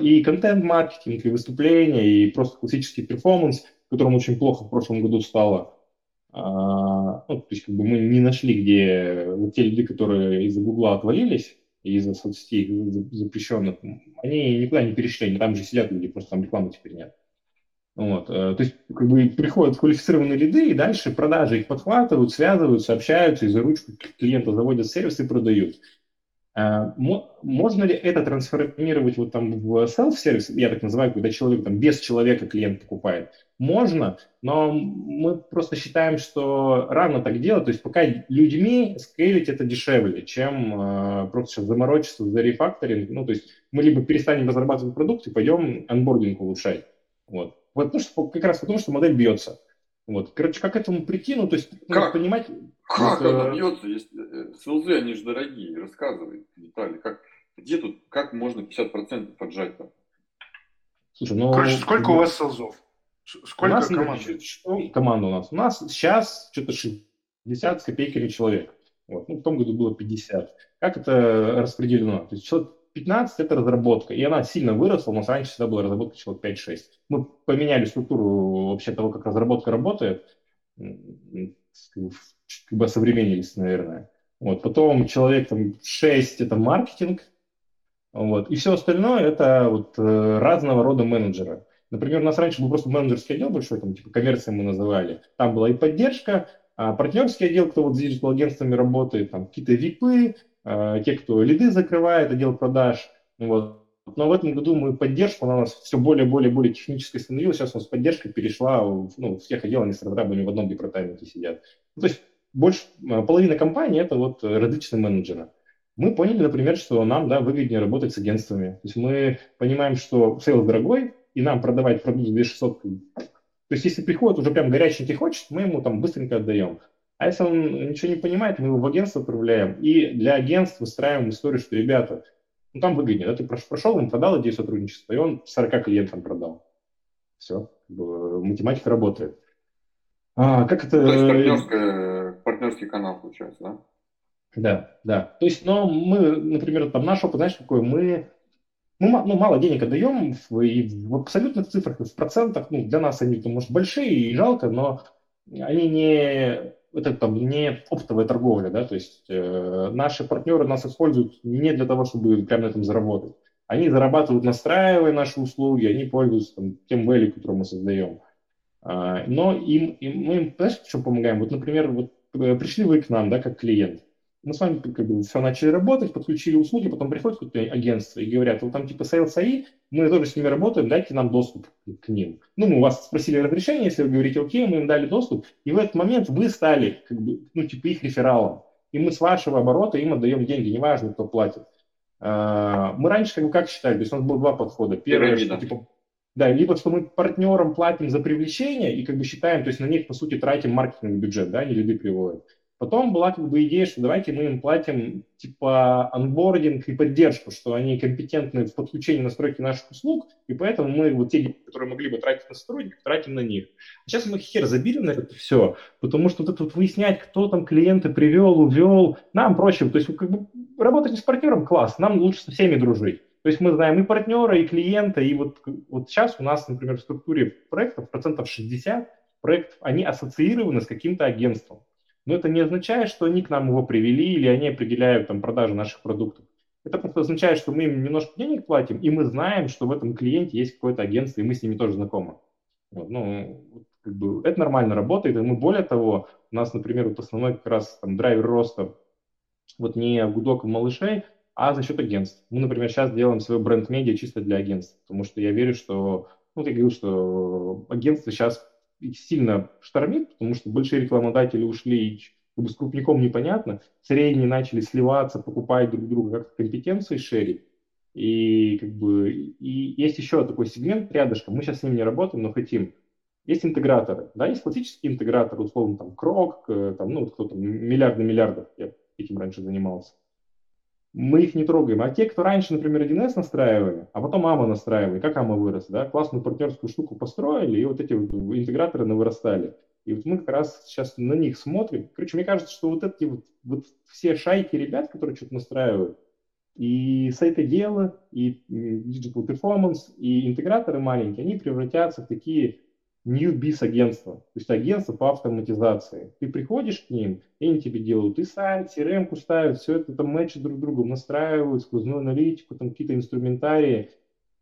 И контент-маркетинг, и выступления, и просто классический перформанс, которым очень плохо в прошлом году стало. А, ну, то есть как бы мы не нашли, где вот те люди, которые из-за Гугла отвалились, из-за соцсетей запрещенных, они никуда не перешли, они там же сидят люди, просто там рекламы теперь нет. Вот, э, то есть как бы приходят квалифицированные лиды, и дальше продажи их подхватывают, связывают, сообщаются, и за ручку клиента заводят сервис и продают. А, можно ли это трансформировать вот там в self-сервис, я так называю, когда человек там без человека клиент покупает? Можно, но мы просто считаем, что рано так делать, то есть пока людьми скейлить это дешевле, чем э, просто сейчас заморочиться за рефакторинг, ну то есть мы либо перестанем разрабатывать продукт и пойдем анбординг улучшать. Вот. Вот потому что, как раз потому, что модель бьется. Вот. Короче, как к этому прийти, ну, то есть, как? понимать... Как вот, она бьется? Если... СЛЗ, они же дорогие, рассказывай детали. Как, где тут, как можно 50% отжать-то? Слушай, ну... Короче, сколько у вас СЛЗов? Сколько у нас, команд? Что команда у нас? У нас сейчас что-то 60 с копейками человек. Вот. Ну, в том году было 50. Как это распределено? То есть человек 15 это разработка, и она сильно выросла, у нас раньше всегда была разработка человек 5-6. Мы поменяли структуру вообще того, как разработка работает, как бы современнились, наверное. Вот. Потом человек там 6 это маркетинг, вот. и все остальное это вот э, разного рода менеджеры. Например, у нас раньше был просто менеджерский отдел большой, там типа коммерция мы называли. Там была и поддержка, а партнерский отдел, кто вот с диджитал-агентствами работает, там какие-то випы, те, кто лиды закрывает, отдел продаж. Вот. Но в этом году мы поддержку, она у нас все более, более, более технической становилась. Сейчас у нас поддержка перешла, в, ну, всех отделов, они с разрабами в одном департаменте сидят. Ну, то есть больше, э, половина компании это вот различные менеджеры. Мы поняли, например, что нам да, выгоднее работать с агентствами. То есть мы понимаем, что sale дорогой, и нам продавать продукт за 2600. То есть если приходит уже прям горяченький хочет, мы ему там быстренько отдаем. А если он ничего не понимает, мы его в агентство отправляем. И для агентства выстраиваем историю, что, ребята, ну там выгоднее. Да? Ты прошел, им продал идею сотрудничества, и он 40 клиентам продал. Все, математика работает. А, как это... То есть партнерский канал получается, да? Да, да. То есть, но мы, например, там наш опыт, знаешь, какой? Мы мы ну, мало денег отдаем, и в абсолютных цифрах, в процентах, ну, для нас они, может, большие и жалко, но они не это там не оптовая торговля, да, то есть э, наши партнеры нас используют не для того, чтобы прямо на этом заработать. Они зарабатывают, настраивая наши услуги, они пользуются там, тем value, который мы создаем. А, но им, им, мы им, знаешь, чем помогаем? Вот, например, вот э, пришли вы к нам, да, как клиент мы с вами как бы все начали работать, подключили услуги, потом приходит какое-то агентство и говорят, вот там типа Sales AI, мы тоже с ними работаем, дайте нам доступ к ним. Ну, мы у вас спросили разрешение, если вы говорите окей, мы им дали доступ, и в этот момент вы стали как бы, ну, типа их рефералом. И мы с вашего оборота им отдаем деньги, неважно, кто платит. А, мы раньше как бы как считали, то есть у нас было два подхода. Первое, что, типа, да, либо что мы партнерам платим за привлечение и как бы считаем, то есть на них, по сути, тратим маркетинговый бюджет, да, они люди приводят. Потом была как бы идея, что давайте мы им платим типа анбординг и поддержку, что они компетентны в подключении настройки наших услуг, и поэтому мы вот те деньги, которые могли бы тратить на сотрудников, тратим на них. А сейчас мы хер забили на это все, потому что вот это вот выяснять, кто там клиента привел, увел, нам проще. То есть как бы работать с партнером класс, нам лучше со всеми дружить. То есть мы знаем и партнера, и клиента, и вот, вот сейчас у нас, например, в структуре проектов процентов 60 проектов, они ассоциированы с каким-то агентством. Но это не означает, что они к нам его привели или они определяют там продажу наших продуктов. Это просто означает, что мы им немножко денег платим, и мы знаем, что в этом клиенте есть какое-то агентство, и мы с ними тоже знакомы. Вот, ну, как бы это нормально работает, и мы более того, у нас, например, вот основной как раз там драйвер роста вот не гудок малышей, а за счет агентств. Мы, например, сейчас делаем свой бренд-медиа чисто для агентств, потому что я верю, что, ну, я говорю, что агентство сейчас сильно штормит, потому что большие рекламодатели ушли, и как бы с крупником непонятно, средние начали сливаться, покупать друг друга как компетенции шерить. И как бы и есть еще такой сегмент рядышком, мы сейчас с ним не работаем, но хотим. Есть интеграторы, да, есть классические интеграторы, условно, там, Крок, э, там, ну, кто-то, миллиарды миллиардов, я этим раньше занимался мы их не трогаем. А те, кто раньше, например, 1С настраивали, а потом АМА настраивали, как АМА вырос, да, классную партнерскую штуку построили, и вот эти вот интеграторы навырастали. И вот мы как раз сейчас на них смотрим. Короче, мне кажется, что вот эти вот, вот все шайки ребят, которые что-то настраивают, и сайтоделы, и digital performance, и интеграторы маленькие, они превратятся в такие biz агентство, то есть агентство по автоматизации. Ты приходишь к ним, и они тебе делают и сайт, CRM-ку ставят, все это там мэчат друг другу, настраивают, сквозную аналитику, там какие-то инструментарии,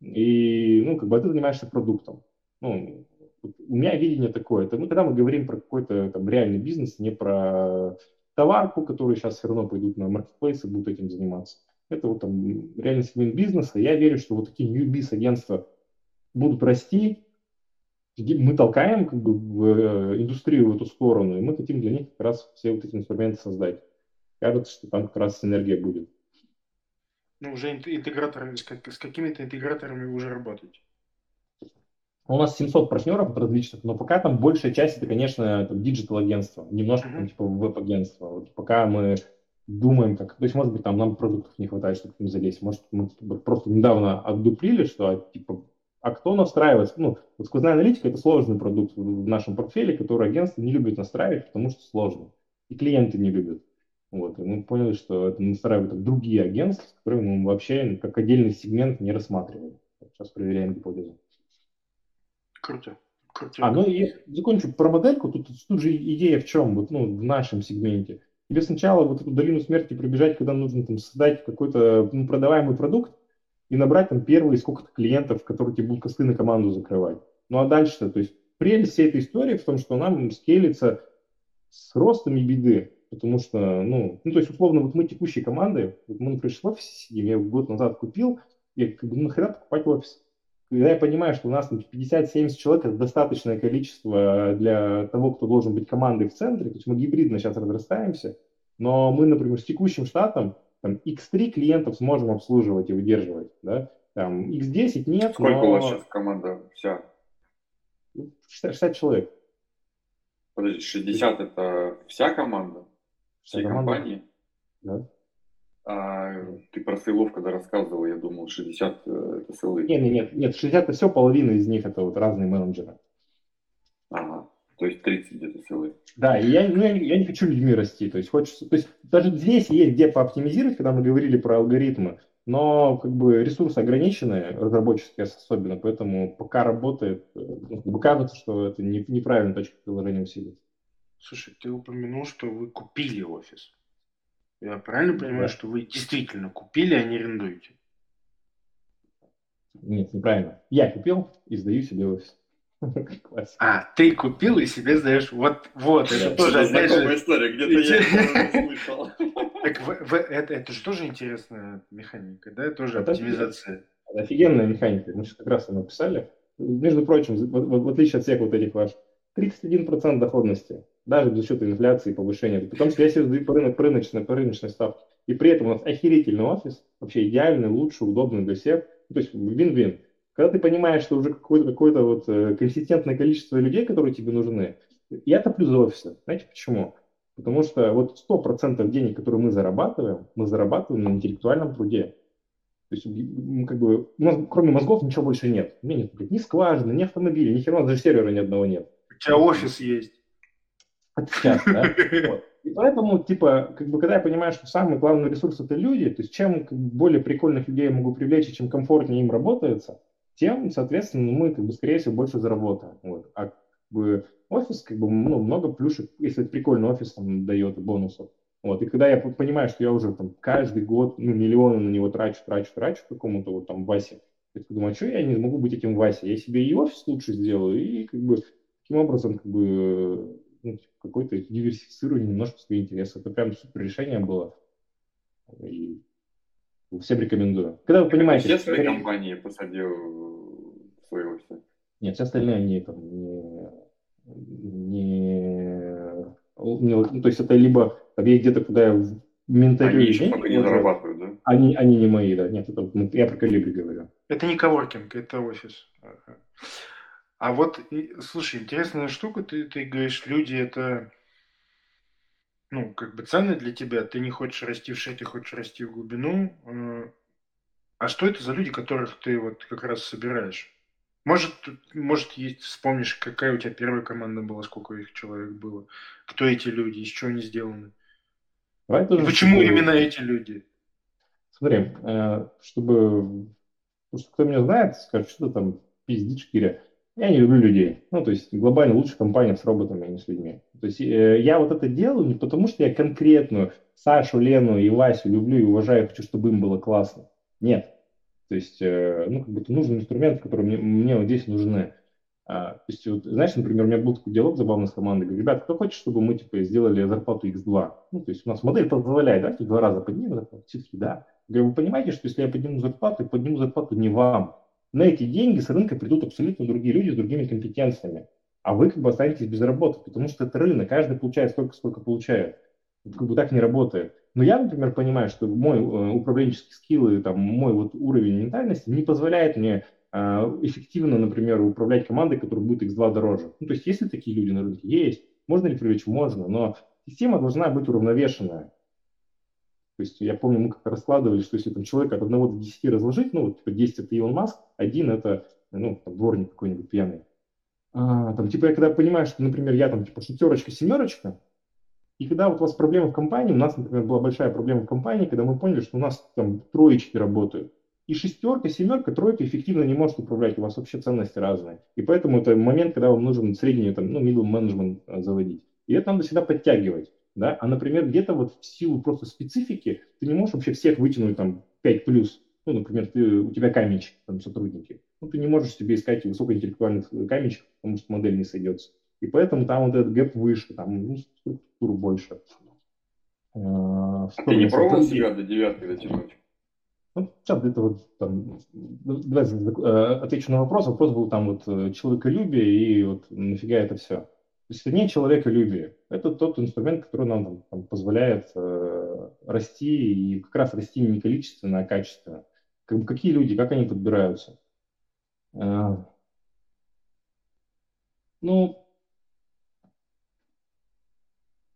и, ну, как бы ты занимаешься продуктом. Ну, у меня видение такое. Это, ну, когда мы говорим про какой-то там реальный бизнес, не про товарку, которые сейчас все равно пойдут на маркетплейсы и будут этим заниматься. Это вот там реальный сегмент бизнеса. Я верю, что вот такие biz агентства будут расти, мы толкаем как бы, в э, индустрию в эту сторону, и мы хотим для них как раз все вот эти инструменты создать. Кажется, что там как раз синергия будет. Ну, уже интеграторами, с, с какими-то интеграторами вы уже работаете? У нас 700 партнеров различных, но пока там большая часть это, конечно, digital-агентство, немножко uh-huh. там, типа веб-агентство. Вот пока мы думаем, как, то есть, может быть, там нам продуктов не хватает, чтобы к ним залезть. Может, мы просто недавно отдуплили, что типа а кто настраивает? Ну, вот сквозная аналитика – это сложный продукт в нашем портфеле, который агентство не любит настраивать, потому что сложно. И клиенты не любят. Вот, и мы поняли, что это настраивают другие агентства, с которыми мы вообще как отдельный сегмент не рассматриваем. Сейчас проверяем гипотезу. Круто. Круто. А, ну и закончу про модельку. Тут, тут же идея в чем, вот, ну, в нашем сегменте. Тебе сначала вот эту долину смерти пробежать, когда нужно там создать какой-то ну, продаваемый продукт, и набрать там первые сколько-то клиентов, которые тебе будут косты на команду закрывать. Ну а дальше-то, то есть прелесть всей этой истории в том, что нам скелится с ростом и беды. Потому что, ну, ну, то есть, условно, вот мы текущей командой, вот мы, например, в сидим, я год назад купил, я как бы «Ну, нахрена покупать офис? Когда я понимаю, что у нас 50-70 человек – это достаточное количество для того, кто должен быть командой в центре, то есть мы гибридно сейчас разрастаемся, но мы, например, с текущим штатом там X3 клиентов сможем обслуживать и выдерживать, да, там X10 нет, Сколько но... у вас сейчас команда вся? 60, 60 человек. Подожди, 60 это вся команда? Всей команда. компании? Да. А ты про сейлов, когда рассказывал, я думал, 60 э, это сейлы. Нет, нет, нет, 60 это все, половина из них это вот разные менеджеры. То есть 30 где-то силы. Да, и я, ну, я, я не хочу людьми расти. То есть хочется, то есть даже здесь есть где пооптимизировать, когда мы говорили про алгоритмы, но как бы ресурсы ограничены, разработческие особенно, поэтому пока работает, э, ну, кажется, что это не, неправильная точка приложения усилий. Слушай, ты упомянул, что вы купили офис. Я правильно понимаю, да. что вы действительно купили, а не арендуете? Нет, неправильно. Я купил и сдаю себе офис. [laughs] А, ты купил и себе сдаешь. Вот, вот, это тоже опять же... история, где-то я [laughs] слышал. Так это, это же тоже интересная механика, да? Тоже это оптимизация. Офигенная механика. Мы сейчас как раз ее написали. Между прочим, в, в, в отличие от всех вот этих ваших, 31% доходности, даже за счет инфляции и повышения. Потому что я себе сдаю по, рынок, по, рыночной, по рыночной ставке. И при этом у нас охерительный офис, вообще идеальный, лучший, удобный для всех. То есть вин-вин. Когда ты понимаешь, что уже какое-то какое вот э, консистентное количество людей, которые тебе нужны, я топлю за офисы. Знаете почему? Потому что вот 100% денег, которые мы зарабатываем, мы зарабатываем на интеллектуальном труде. То есть, как бы, у нас, кроме мозгов ничего больше нет. У меня нет ни скважины, ни автомобиля, ни хера, даже сервера ни одного нет. У тебя офис есть. Сейчас, да? Вот. И поэтому, типа, как бы, когда я понимаю, что самый главный ресурс это люди, то есть чем как бы, более прикольных людей я могу привлечь, и чем комфортнее им работается, тем, соответственно, мы, как бы, скорее всего, больше заработаем. Вот. А как бы, офис, как бы, ну, много плюшек, если это прикольный офис, там, дает бонусов. Вот, и когда я понимаю, что я уже там каждый год ну, миллионы на него трачу, трачу, трачу какому-то вот там Васе, я думаю, а что я не могу быть этим Васей? Я себе и офис лучше сделаю, и как бы таким образом как бы ну, какой-то диверсифицирую немножко свои интересы. Это прям супер решение было. И всем рекомендую. Когда вы понимаете... Все свои компании посадил в свой офис? Нет, все остальные они там не, не, не ну, то есть это либо объект где-то, куда я менталю Они еще деньги, не зарабатывают, да? Они, они не мои, да. Нет, это, я про колибри говорю. Это не коворкинг, это офис. А вот, слушай, интересная штука, ты, ты говоришь, люди это, ну, как бы ценно для тебя, ты не хочешь расти в шире, ты хочешь расти в глубину. Э, а что это за люди, которых ты вот как раз собираешь? Может, может, есть, вспомнишь, какая у тебя первая команда была, сколько их человек было, кто эти люди, из чего они сделаны? Давай тоже Почему чтобы... именно эти люди? Смотри, э, чтобы, потому что кто меня знает, скажет, что ты там пиздишь, Киря. Я не люблю людей. Ну, то есть глобально лучше компания с роботами, а не с людьми. То есть э, я вот это делаю не потому, что я конкретную Сашу, Лену и Васю люблю и уважаю, хочу, чтобы им было классно. Нет. То есть, э, ну, как бы это нужный инструмент, который мне, мне вот здесь нужны. А, то есть, вот, знаешь, например, у меня был такой диалог забавный с командой. Говорю, ребят, кто хочет, чтобы мы, типа, сделали зарплату X2? Ну, то есть, у нас модель позволяет, да, два раза поднимем зарплату. Все таки да. Говорю, вы понимаете, что если я подниму зарплату, я подниму зарплату не вам. На эти деньги с рынка придут абсолютно другие люди с другими компетенциями. А вы как бы останетесь без работы, потому что это рынок, каждый получает столько, сколько получает. Как бы так не работает. Но я, например, понимаю, что мой э, управленческий скилл и там, мой вот уровень ментальности не позволяет мне э, эффективно, например, управлять командой, которая будет X2 дороже. Ну, то есть, если такие люди на рынке есть, можно ли привлечь? Можно, но система должна быть уравновешенная. То есть я помню, мы как-то раскладывали, что если там человека от 1 до 10 разложить, ну, вот, типа 10 это Илон Маск, один это, ну, там, дворник какой-нибудь пьяный. А, там, типа, я когда понимаю, что, например, я там, типа, шестерочка, семерочка, и когда вот у вас проблемы в компании, у нас, например, была большая проблема в компании, когда мы поняли, что у нас там троечки работают. И шестерка, семерка, тройка эффективно не может управлять, у вас вообще ценности разные. И поэтому это момент, когда вам нужен средний, там, ну, middle management а, заводить. И это надо всегда подтягивать. Да? А, например, где-то вот в силу просто специфики ты не можешь вообще всех вытянуть там 5 плюс. Ну, например, ты, у тебя каменщик, там, сотрудники. Ну, ты не можешь себе искать высокоинтеллектуальных каменщиков, потому что модель не сойдется. И поэтому там вот этот гэп выше, там ну, структуру больше. А, а ты не пробовал себя до девятки дотянуть? Ну, сейчас где-то вот там, давай э, отвечу на вопрос. Вопрос был там вот э, человеколюбие и вот нафига это все. То есть это не человеколюбие. Это тот инструмент, который нам там, позволяет э, расти и как раз расти не количественно, а качественно. Как бы, какие люди, как они подбираются? Э, ну,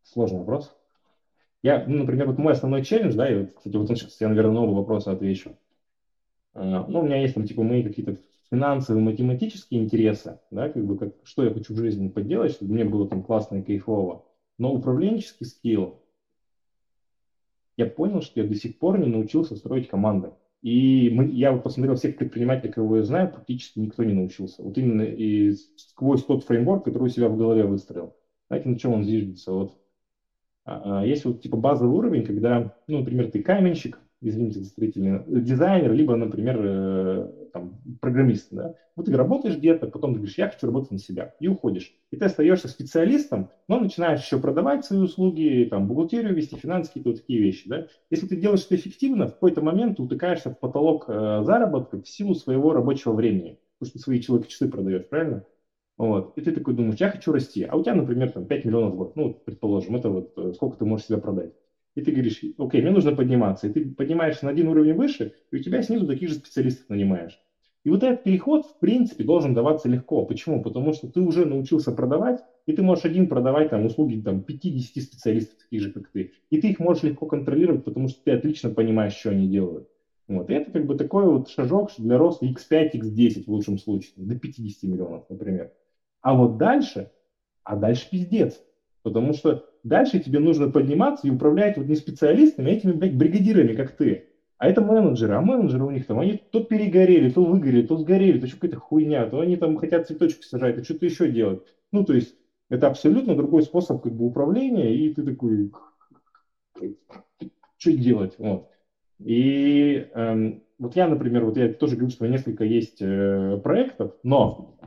Сложный вопрос. Я, ну, например, вот мой основной челлендж, да, и кстати, вот сейчас я, наверное, новый вопрос отвечу. А, ну, у меня есть там, типа, мои какие-то финансовые, математические интересы, да, как бы, как, что я хочу в жизни поделать, чтобы мне было там классно и кайфово. Но управленческий скилл, я понял, что я до сих пор не научился строить команды. И мы, я вот посмотрел всех предпринимателей, кого я знаю, практически никто не научился. Вот именно и сквозь тот фреймворк, который у себя в голове выстроил. Знаете, на чем он зиждется? Вот а, а, есть вот типа базовый уровень, когда, ну, например, ты каменщик, извините за строительный, дизайнер, либо, например, программист, да. Вот ты работаешь где-то, потом ты говоришь, я хочу работать на себя, и уходишь. И ты остаешься специалистом, но начинаешь еще продавать свои услуги, там, бухгалтерию вести, финансы, какие-то вот такие вещи, да. Если ты делаешь это эффективно, в какой-то момент ты утыкаешься в потолок э, заработка в силу своего рабочего времени, потому что свои человек часы продаешь, правильно? Вот. И ты такой думаешь, я хочу расти. А у тебя, например, там 5 миллионов в год. Ну, предположим, это вот э, сколько ты можешь себя продать. И ты говоришь, окей, мне нужно подниматься. И ты поднимаешься на один уровень выше, и у тебя снизу таких же специалистов нанимаешь. И вот этот переход, в принципе, должен даваться легко. Почему? Потому что ты уже научился продавать, и ты можешь один продавать там, услуги там, 50 специалистов, таких же, как ты. И ты их можешь легко контролировать, потому что ты отлично понимаешь, что они делают. Вот. И это как бы такой вот шажок для роста x5, x10 в лучшем случае, до 50 миллионов, например. А вот дальше, а дальше пиздец. Потому что дальше тебе нужно подниматься и управлять вот не специалистами, а этими, блядь, бригадирами, как ты. А это менеджеры, а менеджеры у них там, они то перегорели, то выгорели, то сгорели, то какая-то хуйня, то они там хотят цветочки сажать, то что-то еще делать. Ну, то есть, это абсолютно другой способ как бы управления, и ты такой, что делать? Вот. И эм, вот я, например, вот я тоже говорю, что у меня несколько есть э, проектов, но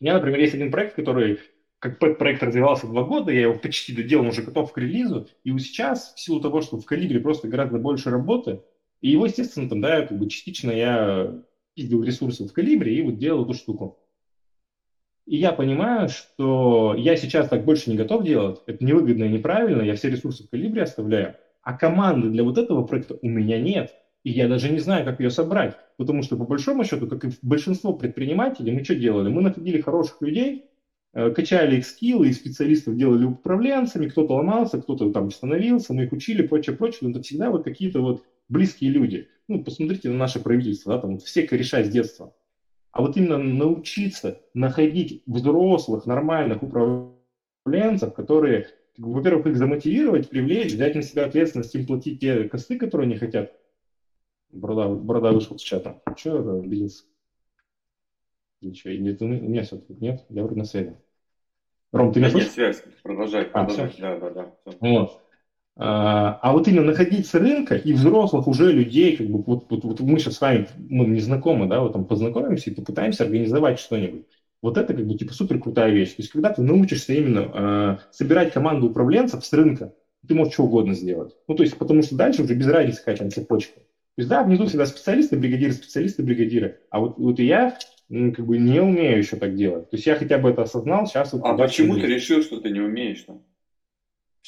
у меня, например, есть один проект, который как проект развивался два года, я его почти доделал, уже готов к релизу, и вот сейчас, в силу того, что в Калибре просто гораздо больше работы, и его, естественно, там, да, как бы частично я пиздил ресурсы в Калибре и вот делал эту штуку. И я понимаю, что я сейчас так больше не готов делать, это невыгодно и неправильно, я все ресурсы в Калибре оставляю, а команды для вот этого проекта у меня нет. И я даже не знаю, как ее собрать. Потому что, по большому счету, как и большинство предпринимателей, мы что делали? Мы находили хороших людей, Э, качали их скиллы, и специалистов делали управленцами, кто-то ломался, кто-то там становился, мы их учили, прочее, прочее, но это всегда вот какие-то вот близкие люди. Ну, посмотрите на наше правительство, да, там все кореша с детства. А вот именно научиться находить взрослых, нормальных управленцев, которые, во-первых, их замотивировать, привлечь, взять на себя ответственность, им платить те косты, которые они хотят. Борода, борода вышел с чата. Че обиделся? Ничего, нет, у меня все-таки нет, я вроде на связи. Ром, ты меня слышишь? Нет связь, продолжай, а, продолжай. Да, да, да. Вот. А, вот именно находить с рынка и взрослых уже людей, как бы вот, вот, вот мы сейчас с вами мы не знакомы, да, вот там познакомимся и попытаемся организовать что-нибудь. Вот это как бы типа супер крутая вещь. То есть когда ты научишься именно э, собирать команду управленцев с рынка, ты можешь что угодно сделать. Ну то есть потому что дальше уже без разницы какая там цепочка. То есть да, внизу всегда специалисты, бригадиры, специалисты, бригадиры. А вот, вот и я как бы не умею еще так делать. То есть я хотя бы это осознал, сейчас... Вот а почему ты решил, что ты не умеешь-то?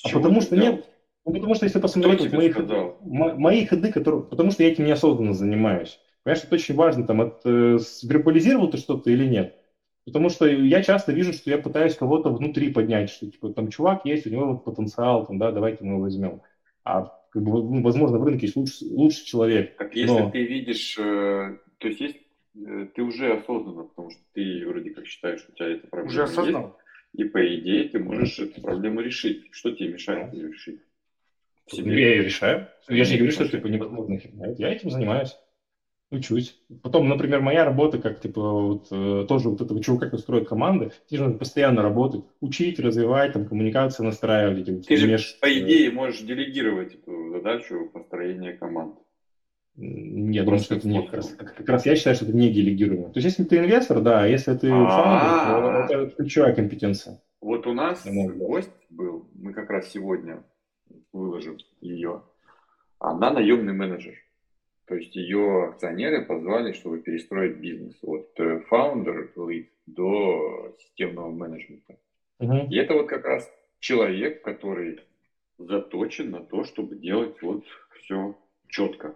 А потому что нет. Ну, потому что если посмотреть вот мои, ходы, мои ходы, которые... Потому что я этим неосознанно занимаюсь. Понимаешь, это очень важно, там, от, э, вербализировал ты что-то или нет. Потому что я часто вижу, что я пытаюсь кого-то внутри поднять, что типа там чувак есть, у него вот потенциал, там, да, давайте мы его возьмем. А как бы, ну, возможно, в рынке есть лучший, лучший человек. Как если но... ты видишь, э, то есть есть Э, ты уже осознанно, потому что ты вроде как считаешь, что у тебя эта проблема уже есть. И по идее ты можешь эту проблему решить. Что тебе мешает ее решить? Я ее решаю. Я же не говорю, что это типа, невозможно. Я этим занимаюсь. Учусь. Потом, например, моя работа, как типа вот э, тоже вот этого чувака, как строит команды, тебе нужно постоянно работать, учить, развивать, там, коммуникацию настраивать. Ты же, меж... по идее, можешь делегировать эту задачу построения команд. Думаю, что это не как раз, как раз я считаю, что это не делегируемо. То есть, если ты инвестор, да, если ты фаундер, то это ключевая компетенция. Вот у нас гость был, мы как раз сегодня выложим ее. Она наемный менеджер. То есть ее акционеры позвали, чтобы перестроить бизнес от фаундер до системного менеджмента. Угу. И это вот как раз человек, который заточен на то, чтобы делать вот все четко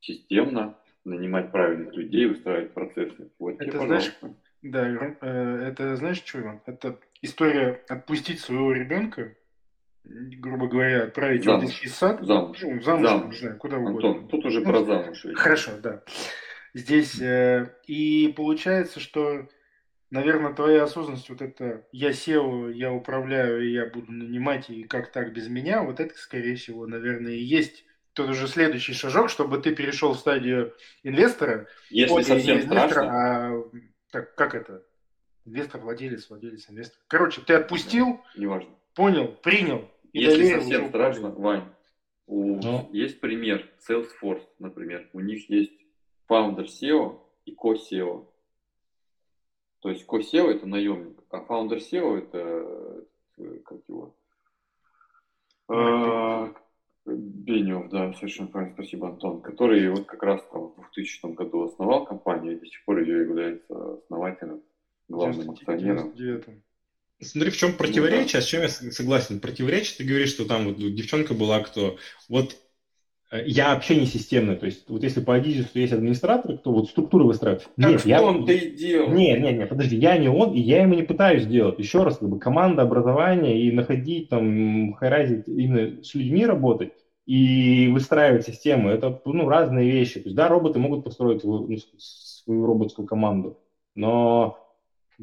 системно нанимать правильных людей, устраивать процессы. Вот это знаешь, да, э, это знаешь, что, Иван? Это история отпустить своего ребенка, грубо говоря, отправить замуж. в детский сад. Замуж. Ну, замуж, замуж. не знаю, куда Антон, угодно. тут уже ну, про замуж. Хорошо, да. Здесь, э, и получается, что, наверное, твоя осознанность, вот это я сел, я управляю, и я буду нанимать, и как так без меня, вот это, скорее всего, наверное, и есть тут уже следующий шажок, чтобы ты перешел в стадию инвестора. Если Ой, совсем инвестора, страшно. А, так, как это? Инвестор, владелец, владелец, инвестор. Короче, ты отпустил, да, неважно. Понял, принял. И Если совсем страшно, Вань, у, ну. есть пример Salesforce, например. У них есть founder SEO и co-SEO. То есть co-SEO это наемник, а founder SEO это э, как его? Бенев, да, совершенно правильно, спасибо, Антон, который вот как раз там в 2000 году основал компанию и до сих пор ее является основателем, главным акционером. Смотри, в чем противоречие, ну, да. с чем я согласен. Противоречие, ты говоришь, что там вот девчонка была кто. Вот Э, я вообще не системный. То есть, вот если по Адизису есть администратор, то вот структуры выстраивают. Так нет, я... он-то и делал. Нет, нет, нет, подожди, я не он, и я ему не пытаюсь сделать. Еще раз, как бы команда образования и находить там, хайрайзить, именно с людьми работать и выстраивать систему, это ну, разные вещи. То есть, да, роботы могут построить ну, свою роботскую команду, но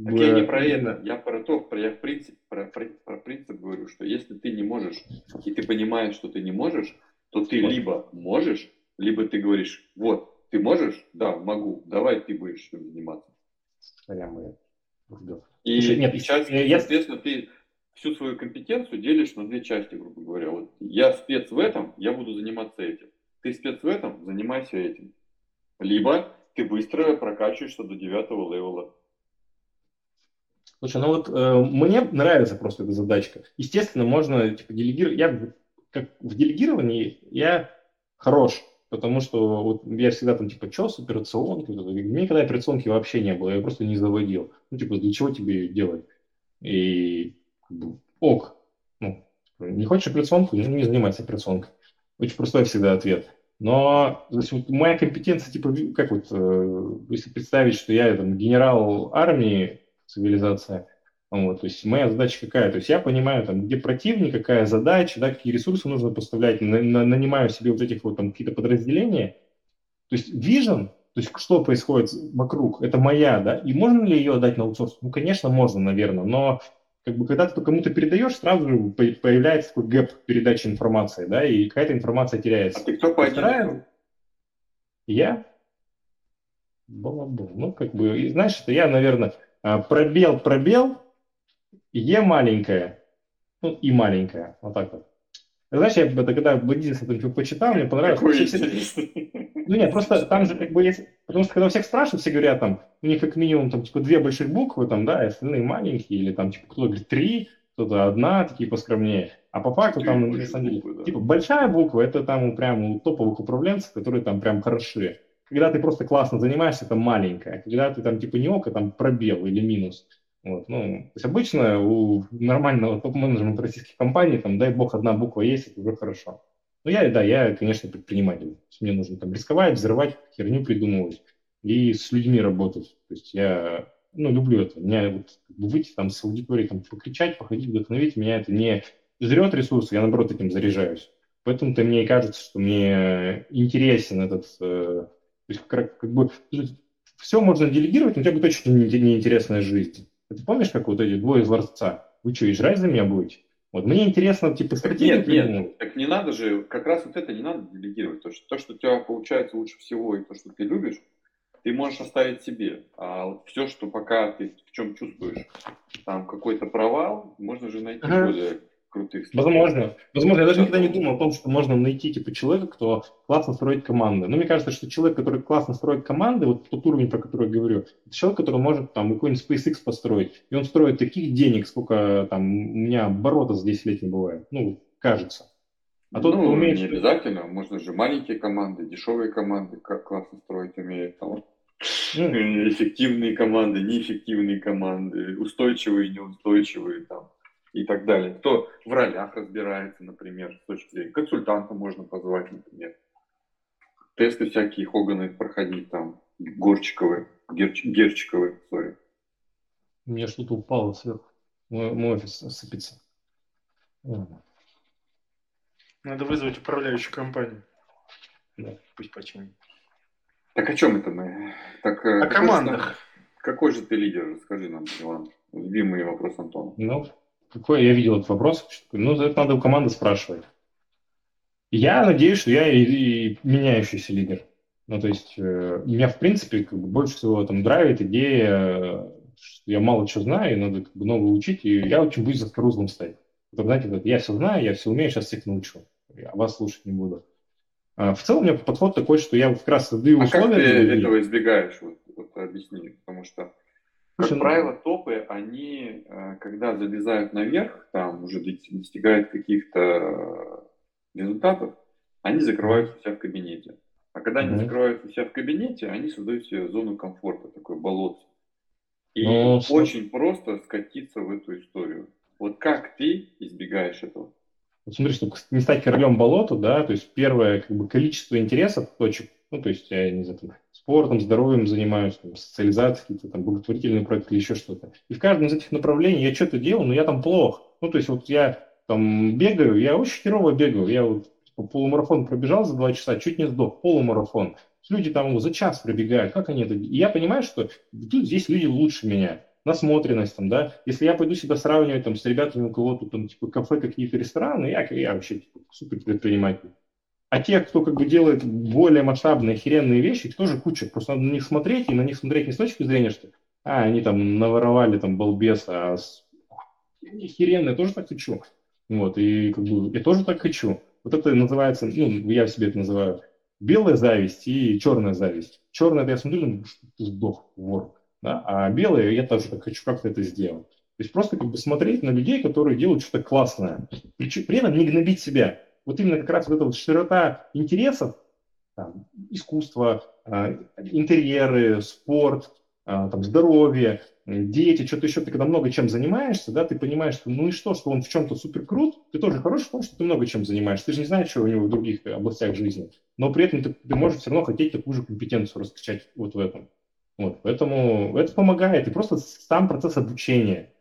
так я не про это, я про то, я в принципе, про, про, про принцип говорю, что если ты не можешь, и ты понимаешь, что ты не можешь, то ты либо можешь, либо ты говоришь, вот, ты можешь? Да, могу, давай ты будешь этим заниматься. Прямо И Слушай, нет, сейчас, я... соответственно, ты всю свою компетенцию делишь на две части, грубо говоря. Вот я спец в этом, я буду заниматься этим. Ты спец в этом, занимайся этим. Либо ты быстро прокачиваешься до девятого левела. Слушай, ну вот э, мне нравится просто эта задачка. Естественно, можно типа, делегировать. Я как в делегировании я хорош, потому что вот я всегда там типа, что с операционкой? Мне никогда операционки вообще не было, я просто не заводил. Ну, типа, для чего тебе ее делать? И ок. Ну, не хочешь операционку, ну, не занимайся операционкой. Очень простой всегда ответ. Но есть, вот моя компетенция, типа, как вот, э, если представить, что я там генерал армии, цивилизация, вот, то есть моя задача какая? То есть я понимаю, там, где противник, какая задача, да, какие ресурсы нужно поставлять, на, на, нанимаю себе вот этих вот там какие-то подразделения. То есть vision, то есть что происходит вокруг, это моя, да, и можно ли ее отдать на аутсорс? Ну, конечно, можно, наверное, но как бы когда ты кому-то передаешь, сразу же появляется такой гэп передачи информации, да, и какая-то информация теряется. А ты кто по Вторая... Я? Балабол. Ну, как бы, знаешь, это я, наверное, пробел, пробел, Е маленькая, ну и маленькая, вот так вот. Знаешь, я это когда в Эдиса там почитал, мне понравилось. Ну нет, просто там же как бы есть, потому что когда всех спрашивают, все говорят там, у них как минимум там типа две больших буквы там, да, и остальные маленькие, или там типа кто-то говорит три, кто-то одна, такие поскромнее. А по факту там, на самом деле, буквы, да. типа большая буква, это там прям у топовых управленцев, которые там прям хороши. Когда ты просто классно занимаешься, это маленькая. Когда ты там типа не око, там пробел или минус. Вот, ну, то есть обычно у нормального топ-менеджмента российских компаний, там, дай бог, одна буква есть, это уже хорошо. Ну, я, да, я, конечно, предприниматель. Мне нужно там рисковать, взрывать, херню придумывать и с людьми работать. То есть я, ну, люблю это. Меня вот выйти там с аудиторией, там, покричать, походить, вдохновить, меня это не жрет ресурсы, я, наоборот, этим заряжаюсь. Поэтому-то мне и кажется, что мне интересен этот, э, то есть как, как бы, все можно делегировать, но у тебя будет очень неинтересная жизнь. Ты помнишь, как вот эти двое из ларца? Вы что, и жрать за меня будете? Вот мне интересно, типа, стратегию. Нет, нет, нет, так не надо же, как раз вот это не надо делегировать. То, что, то, что у тебя получается лучше всего, и то, что ты любишь, ты можешь оставить себе. А вот все, что пока ты в чем чувствуешь там какой-то провал, можно же найти ага. более крутых. Возможно. Возможно, я даже никогда не думал о том, что можно найти типа человека, кто классно строит команды. Но мне кажется, что человек, который классно строит команды, вот тот уровень, про который я говорю, это человек, который может там какой-нибудь SpaceX построить. И он строит таких денег, сколько там у меня оборота за 10 лет не бывает. Ну, кажется. А тот, ну, кто умеет... не обязательно. Можно же маленькие команды, дешевые команды как классно строить умеют. Там. Mm. Эффективные команды, неэффективные команды, устойчивые, неустойчивые. Там и так далее. Кто в ролях разбирается, например, с точки зрения консультанта можно позвать, например. Тесты всякие Хоганы проходить там, Горчиковые, Герч, Герчиковые, сори. У меня что-то упало сверху. Мой, мой офис сыпется. Надо вызвать управляющую компанию. Да. Пусть починит. Так о чем это мы? Так, э, о командах. Же, какой же ты лидер? Расскажи нам, Иван. Любимый вопрос Антона. Ну, какой я видел этот вопрос? Ну, это надо у команды спрашивать. Я надеюсь, что я и, и меняющийся лидер. Ну, то есть, э, меня, в принципе, как бы больше всего там драйвит идея, что я мало чего знаю, и надо как бы новое учить, и я очень за заскорузлым стать. Вот, знаете, вот, я все знаю, я все умею, сейчас всех научу, я вас слушать не буду. А в целом у меня подход такой, что я как раз создаю условия. А как ты этого избегаешь? Вот, вот объясни, потому что как Слушай, правило, топы, они, э, когда залезают наверх, там уже достигают каких-то результатов, они закрываются себя в кабинете. А когда они mm-hmm. закрываются себя в кабинете, они создают себе зону комфорта, такой болотце. И ну, очень просто скатиться в эту историю. Вот как ты избегаешь этого? вот смотри, чтобы не стать королем болота, да, то есть первое как бы количество интересов, точек, ну, то есть я не знаю, спортом, здоровьем занимаюсь, там, социализацией, какие-то там благотворительные проекты или еще что-то. И в каждом из этих направлений я что-то делаю, но я там плох. Ну, то есть вот я там бегаю, я очень херово бегаю, я вот полумарафон пробежал за два часа, чуть не сдох, полумарафон. Люди там за час пробегают, как они это... И я понимаю, что тут здесь люди лучше меня насмотренность, там, да, если я пойду себя сравнивать там, с ребятами, у кого тут там, типа, кафе, какие-то рестораны, я, я вообще типа, супер предприниматель. А те, кто как бы делает более масштабные, охеренные вещи, их тоже куча. Просто надо на них смотреть, и на них смотреть не с точки зрения, что а, они там наворовали там балбеса, а с... охеренные, я тоже так хочу. Вот, и как бы я тоже так хочу. Вот это называется, ну, я себе это называю, белая зависть и черная зависть. Черная, это я смотрю, ну, что ты сдох, вор. Да? А белая, я тоже так хочу как-то это сделать. То есть просто как бы смотреть на людей, которые делают что-то классное. И при этом не гнобить себя. Вот именно как раз вот эта вот широта интересов, там, искусство, э, интерьеры, спорт, э, там, здоровье, дети, что-то еще, ты когда много чем занимаешься, да, ты понимаешь, что ну и что, что он в чем-то супер крут, ты тоже хорош в том, что ты много чем занимаешься, ты же не знаешь, что у него в других областях жизни, но при этом ты, ты можешь все равно хотеть такую же компетенцию раскачать вот в этом. Вот, поэтому это помогает, и просто сам процесс обучения.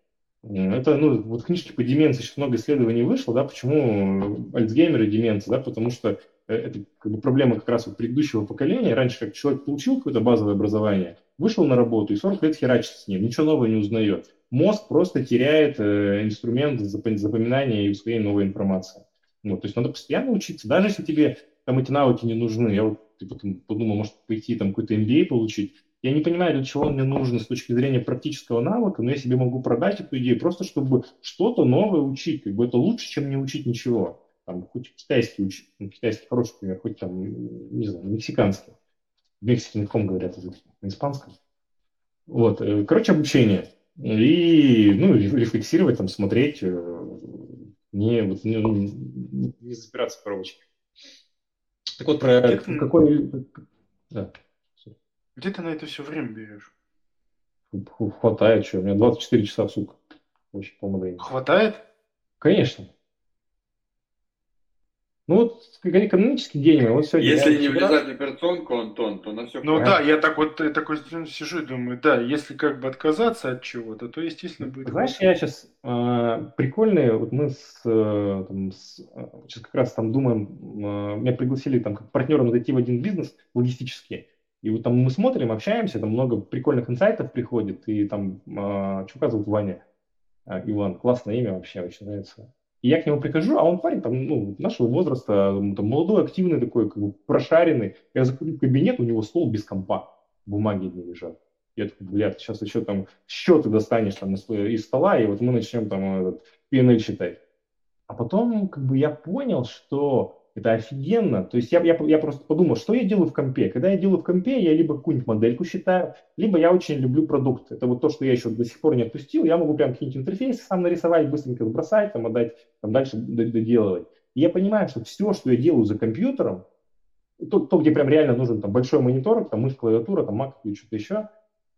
Это, ну, вот в книжке по деменции сейчас много исследований вышло, да, почему Альцгеймер и деменция, да, потому что э, это как бы проблема как раз предыдущего поколения. Раньше как человек получил какое-то базовое образование, вышел на работу и 40 лет херачит с ним, ничего нового не узнает. Мозг просто теряет э, инструмент запоминания и усвоения новой информации. Вот, то есть надо постоянно учиться, даже если тебе там эти навыки не нужны. Я вот типа, подумал, может пойти там какой-то MBA получить, я не понимаю, для чего он мне нужен с точки зрения практического навыка, но я себе могу продать эту идею просто, чтобы что-то новое учить. Как бы это лучше, чем не учить ничего. Там, хоть китайский учить, ну, китайский хороший пример, хоть там, не знаю, мексиканский. В Мексике на каком говорят? На испанском. Вот, э, короче, обучение. И, ну, рефлексировать, там, смотреть, э, не, вот, не, не запираться в коробочке. Так вот, про какой... Да. Где ты на это все время берешь? Хватает, что? У меня 24 часа в сутки. Очень полно Хватает? Конечно. Ну вот экономический день, вот сегодня. Если не влезать в операционку, Антон, то на все Ну да, я так вот я такой сижу и думаю, да, если как бы отказаться от чего-то, то естественно будет. Знаешь, я сейчас э, прикольные, вот мы с, э, там, с, сейчас как раз там думаем, э, меня пригласили там как партнером зайти в один бизнес логистический. И вот там мы смотрим, общаемся, там много прикольных инсайтов приходит, и там, э, Чука зовут Ваня, э, Иван, классное имя вообще, очень нравится. И я к нему прихожу, а он парень там, ну, нашего возраста, там, молодой, активный такой, как бы прошаренный. Я в кабинет, у него стол без компа, бумаги не лежат. Я такой, блядь, сейчас еще там счеты достанешь там из стола, и вот мы начнем там этот PNL считать. А потом, как бы, я понял, что это офигенно. То есть я, я, я просто подумал, что я делаю в компе. Когда я делаю в компе, я либо какую-нибудь модельку считаю, либо я очень люблю продукт. Это вот то, что я еще до сих пор не отпустил. Я могу прям какие-нибудь интерфейсы сам нарисовать, быстренько сбросать, там, отдать, там, дальше доделывать. И я понимаю, что все, что я делаю за компьютером, то, то где прям реально нужен там, большой монитор, там, мышь, клавиатура, там, Mac и что-то еще,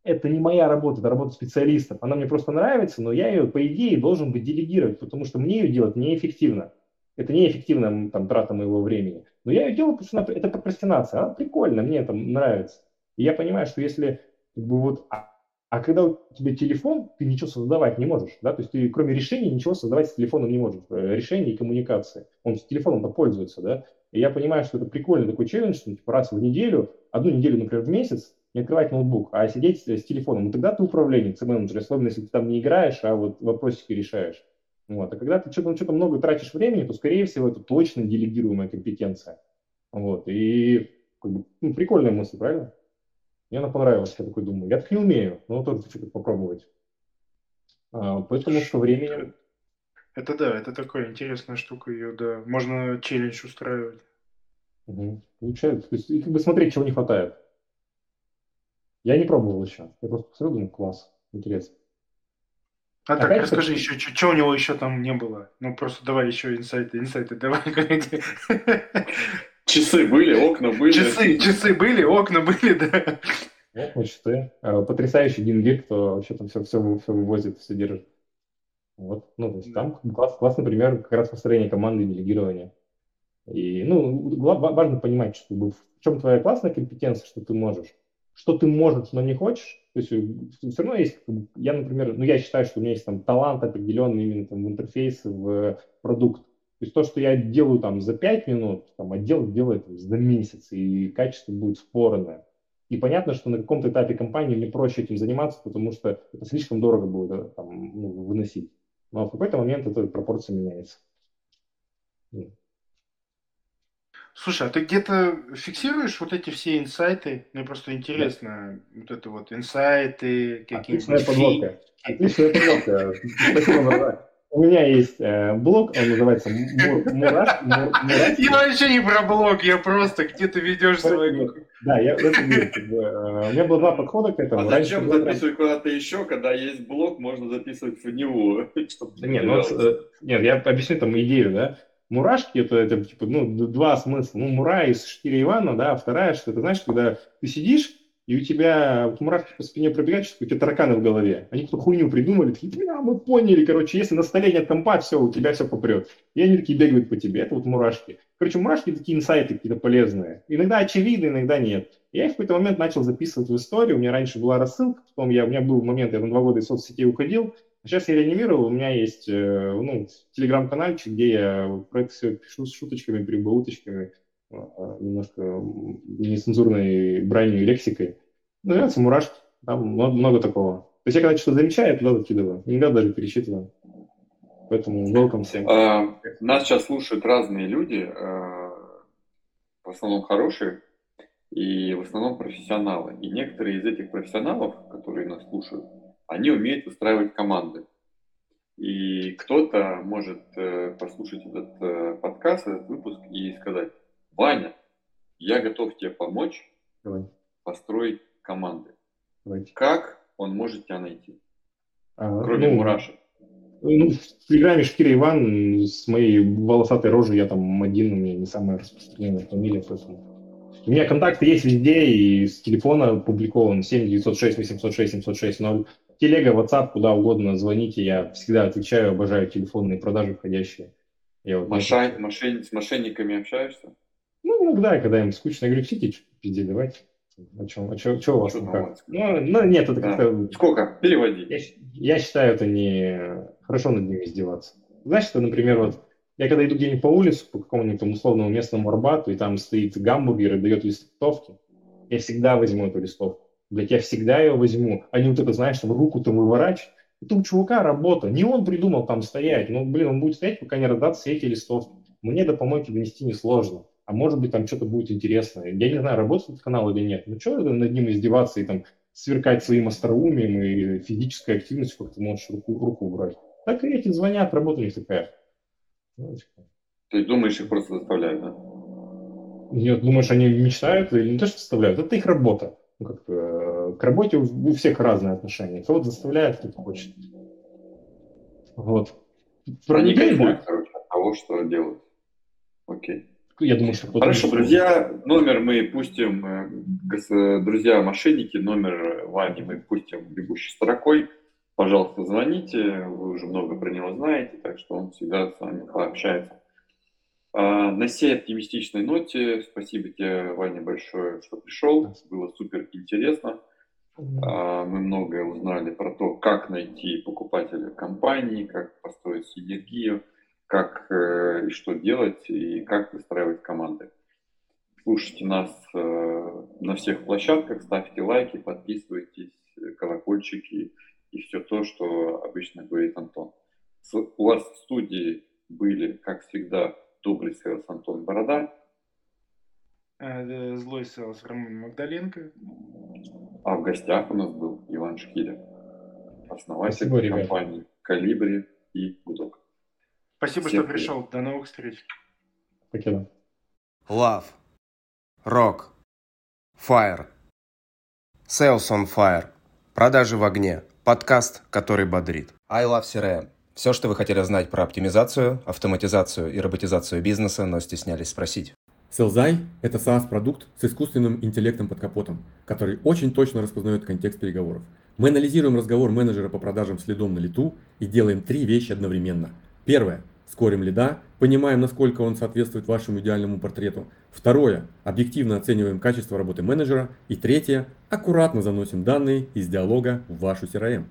это не моя работа, это работа специалистов. Она мне просто нравится, но я ее, по идее, должен быть делегировать, потому что мне ее делать неэффективно. Это неэффективная там, трата моего времени. Но я ее делаю, потому что это прокрастинация. Она прикольно, мне это нравится. И я понимаю, что если как бы, вот, а, а когда у тебя телефон, ты ничего создавать не можешь, да, то есть ты кроме решений ничего создавать с телефоном не можешь, э, решения и коммуникации. Он с телефоном-то пользуется, да, и я понимаю, что это прикольный такой челлендж, что типа раз в неделю, одну неделю, например, в месяц, не открывать ноутбук, а сидеть с, с телефоном. Ну тогда ты управленец, менеджер, особенно если ты там не играешь, а вот вопросики решаешь. Вот. А когда ты что-то, что-то много тратишь времени, то, скорее всего, это точно делегируемая компетенция. Вот. И как бы, ну, прикольная мысль, правильно? Мне она понравилась, я такой думаю. Я так не умею, но тоже хочу попробовать. А, поэтому со временем... Это да, это такая интересная штука, ее, да. Можно челлендж устраивать. Угу. Получается. То есть, и как бы смотреть, чего не хватает. Я не пробовал еще. Я просто посмотрел, думаю, класс, интересно. А Опять так, расскажи еще, что у него еще там не было? Ну, просто давай еще инсайты, инсайты, давай. [laughs] Часы были, окна были. Часы, часы были, окна были, да. Окна, часы. А, потрясающий Дин кто вообще там все, все, все вывозит, все держит. Вот, ну, то есть там класс, классный пример как раз построения команды и делегирования. И, ну, важно понимать, что, в чем твоя классная компетенция, что ты можешь. Что ты можешь, но не хочешь. То есть э, все равно есть, я, например, ну, я считаю, что у меня есть там талант определенный именно там в интерфейс, в продукт. То есть то, что я делаю там за 5 минут, там отдел делает за месяц, и качество будет спорное. И понятно, что на каком-то этапе компании мне проще этим заниматься, потому что это слишком дорого будет э, там, ну, выносить. Но в какой-то момент эта пропорция меняется. Слушай, а ты где-то фиксируешь вот эти все инсайты? Мне просто интересно, да. вот это вот инсайты, какие-нибудь... Отличная подводка. Отличная подводка. Спасибо, у меня есть э, блог, он называется Мур, Мураш. Мур, Мураш. Я вообще не про блог, я просто где ты ведешь свой... Да, я в этом мире. Как бы, э, у меня было два подхода к этому. А зачем Раньше записывать куда-то еще, когда есть блог, можно записывать в него? [laughs] Да нет, ну, э, нет, я объясню там идею, да. Мурашки это, это типа, ну, два смысла. Ну, мура из Шкири Ивана, да, а вторая, что это, знаешь, когда ты сидишь, и у тебя вот мурашки по спине пробегают, что у тебя тараканы в голове. Они какую-то хуйню придумали, такие, бля, мы поняли, короче, если на столе нет компа, все, у тебя все попрет. И они такие бегают по тебе, это вот мурашки. Короче, мурашки такие инсайты какие-то полезные. Иногда очевидны, иногда нет. Я их в какой-то момент начал записывать в историю, у меня раньше была рассылка, потом я, у меня был момент, я на два года из соцсетей уходил, сейчас я реанимировал, у меня есть э, ну, телеграм-канальчик, где я про это все пишу с шуточками, прибауточками, э, немножко нецензурной бранью и лексикой. Называется мурашки. Там много, много такого. То есть я когда что-то замечаю, я туда закидываю. Иногда даже пересчитываю. Поэтому welcome всем. А, нас сейчас слушают разные люди, а, в основном хорошие, и в основном профессионалы. И некоторые из этих профессионалов, которые нас слушают, они умеют выстраивать команды. И кто-то может э, послушать этот э, подкаст, этот выпуск и сказать, Ваня, я готов тебе помочь Давай. построить команды. Давайте. Как он может тебя найти? А, Кроме ну, мурашек. Ну, в Телеграме Шкира Иван с моей волосатой рожей, я там один, у меня не самая распространенная фамилия, поэтому... У меня контакты есть везде, и с телефона публикован 7 906 806 706 0. Телега, WhatsApp, куда угодно звоните, я всегда отвечаю, обожаю телефонные продажи входящие. Я вот Мошен... Мошен... С мошенниками общаешься? Ну, иногда, когда им скучно, я говорю, сидите, пизде, давайте. О чем, о чем, что у вас там как? Ну, ну, нет, это как-то... А, сколько? Переводи. Я, я считаю, это не хорошо над ними издеваться. Знаешь, что, например, вот я когда иду где-нибудь по улице, по какому-нибудь условному местному Арбату, и там стоит гамбургер и дает листовки, я всегда возьму эту листовку. Блять, я всегда ее возьму. А не вот это, знаешь, там руку там выворачивать. Это у чувака работа. Не он придумал там стоять. Ну, блин, он будет стоять, пока не раздаться все эти листовки. Мне до помойки донести несложно а может быть там что-то будет интересное. Я не знаю, работает этот канал или нет. Ну что над ним издеваться и там сверкать своим остроумием и физической активностью, как ты можешь руку, руку убрать. Так и эти звонят, работа у них такая. Ну, Ты думаешь, их просто заставляют, да? Нет, думаешь, они мечтают или не то, что заставляют, это их работа. Ну, как к работе у, всех разные отношения. Кого-то заставляет, кто-то хочет. Вот. Про Они кайфуют, короче, от того, что делают. Окей. Я думаю, что Хорошо, друзья, номер мы пустим, э, друзья мошенники, номер Вани мы пустим бегущей строкой. Пожалуйста, звоните, вы уже много про него знаете, так что он всегда с вами пообщается. А, на сей оптимистичной ноте, спасибо тебе, Ваня, большое, что пришел. Было супер интересно. А, мы многое узнали про то, как найти покупателя компании, как построить синергию как э, и что делать, и как выстраивать команды. Слушайте нас э, на всех площадках, ставьте лайки, подписывайтесь, колокольчики и все то, что обычно говорит Антон. У вас в студии были, как всегда, добрый селс Антон Борода. Э, злой селс Роман Магдаленко. А в гостях у нас был Иван Шкиля, основатель Спасибо, компании «Калибри» и «Гудок». Спасибо, Всех что пришел. До новых встреч. Спасибо. Love. Rock. Fire. Sales on Fire. Продажи в огне. Подкаст, который бодрит. I Love CRM. Все, что вы хотели знать про оптимизацию, автоматизацию и роботизацию бизнеса, но стеснялись спросить. Селзай – это SaaS-продукт с искусственным интеллектом под капотом, который очень точно распознает контекст переговоров. Мы анализируем разговор менеджера по продажам следом на лету и делаем три вещи одновременно. Первое. Скорим лида, понимаем, насколько он соответствует вашему идеальному портрету. Второе. Объективно оцениваем качество работы менеджера. И третье. Аккуратно заносим данные из диалога в вашу CRM.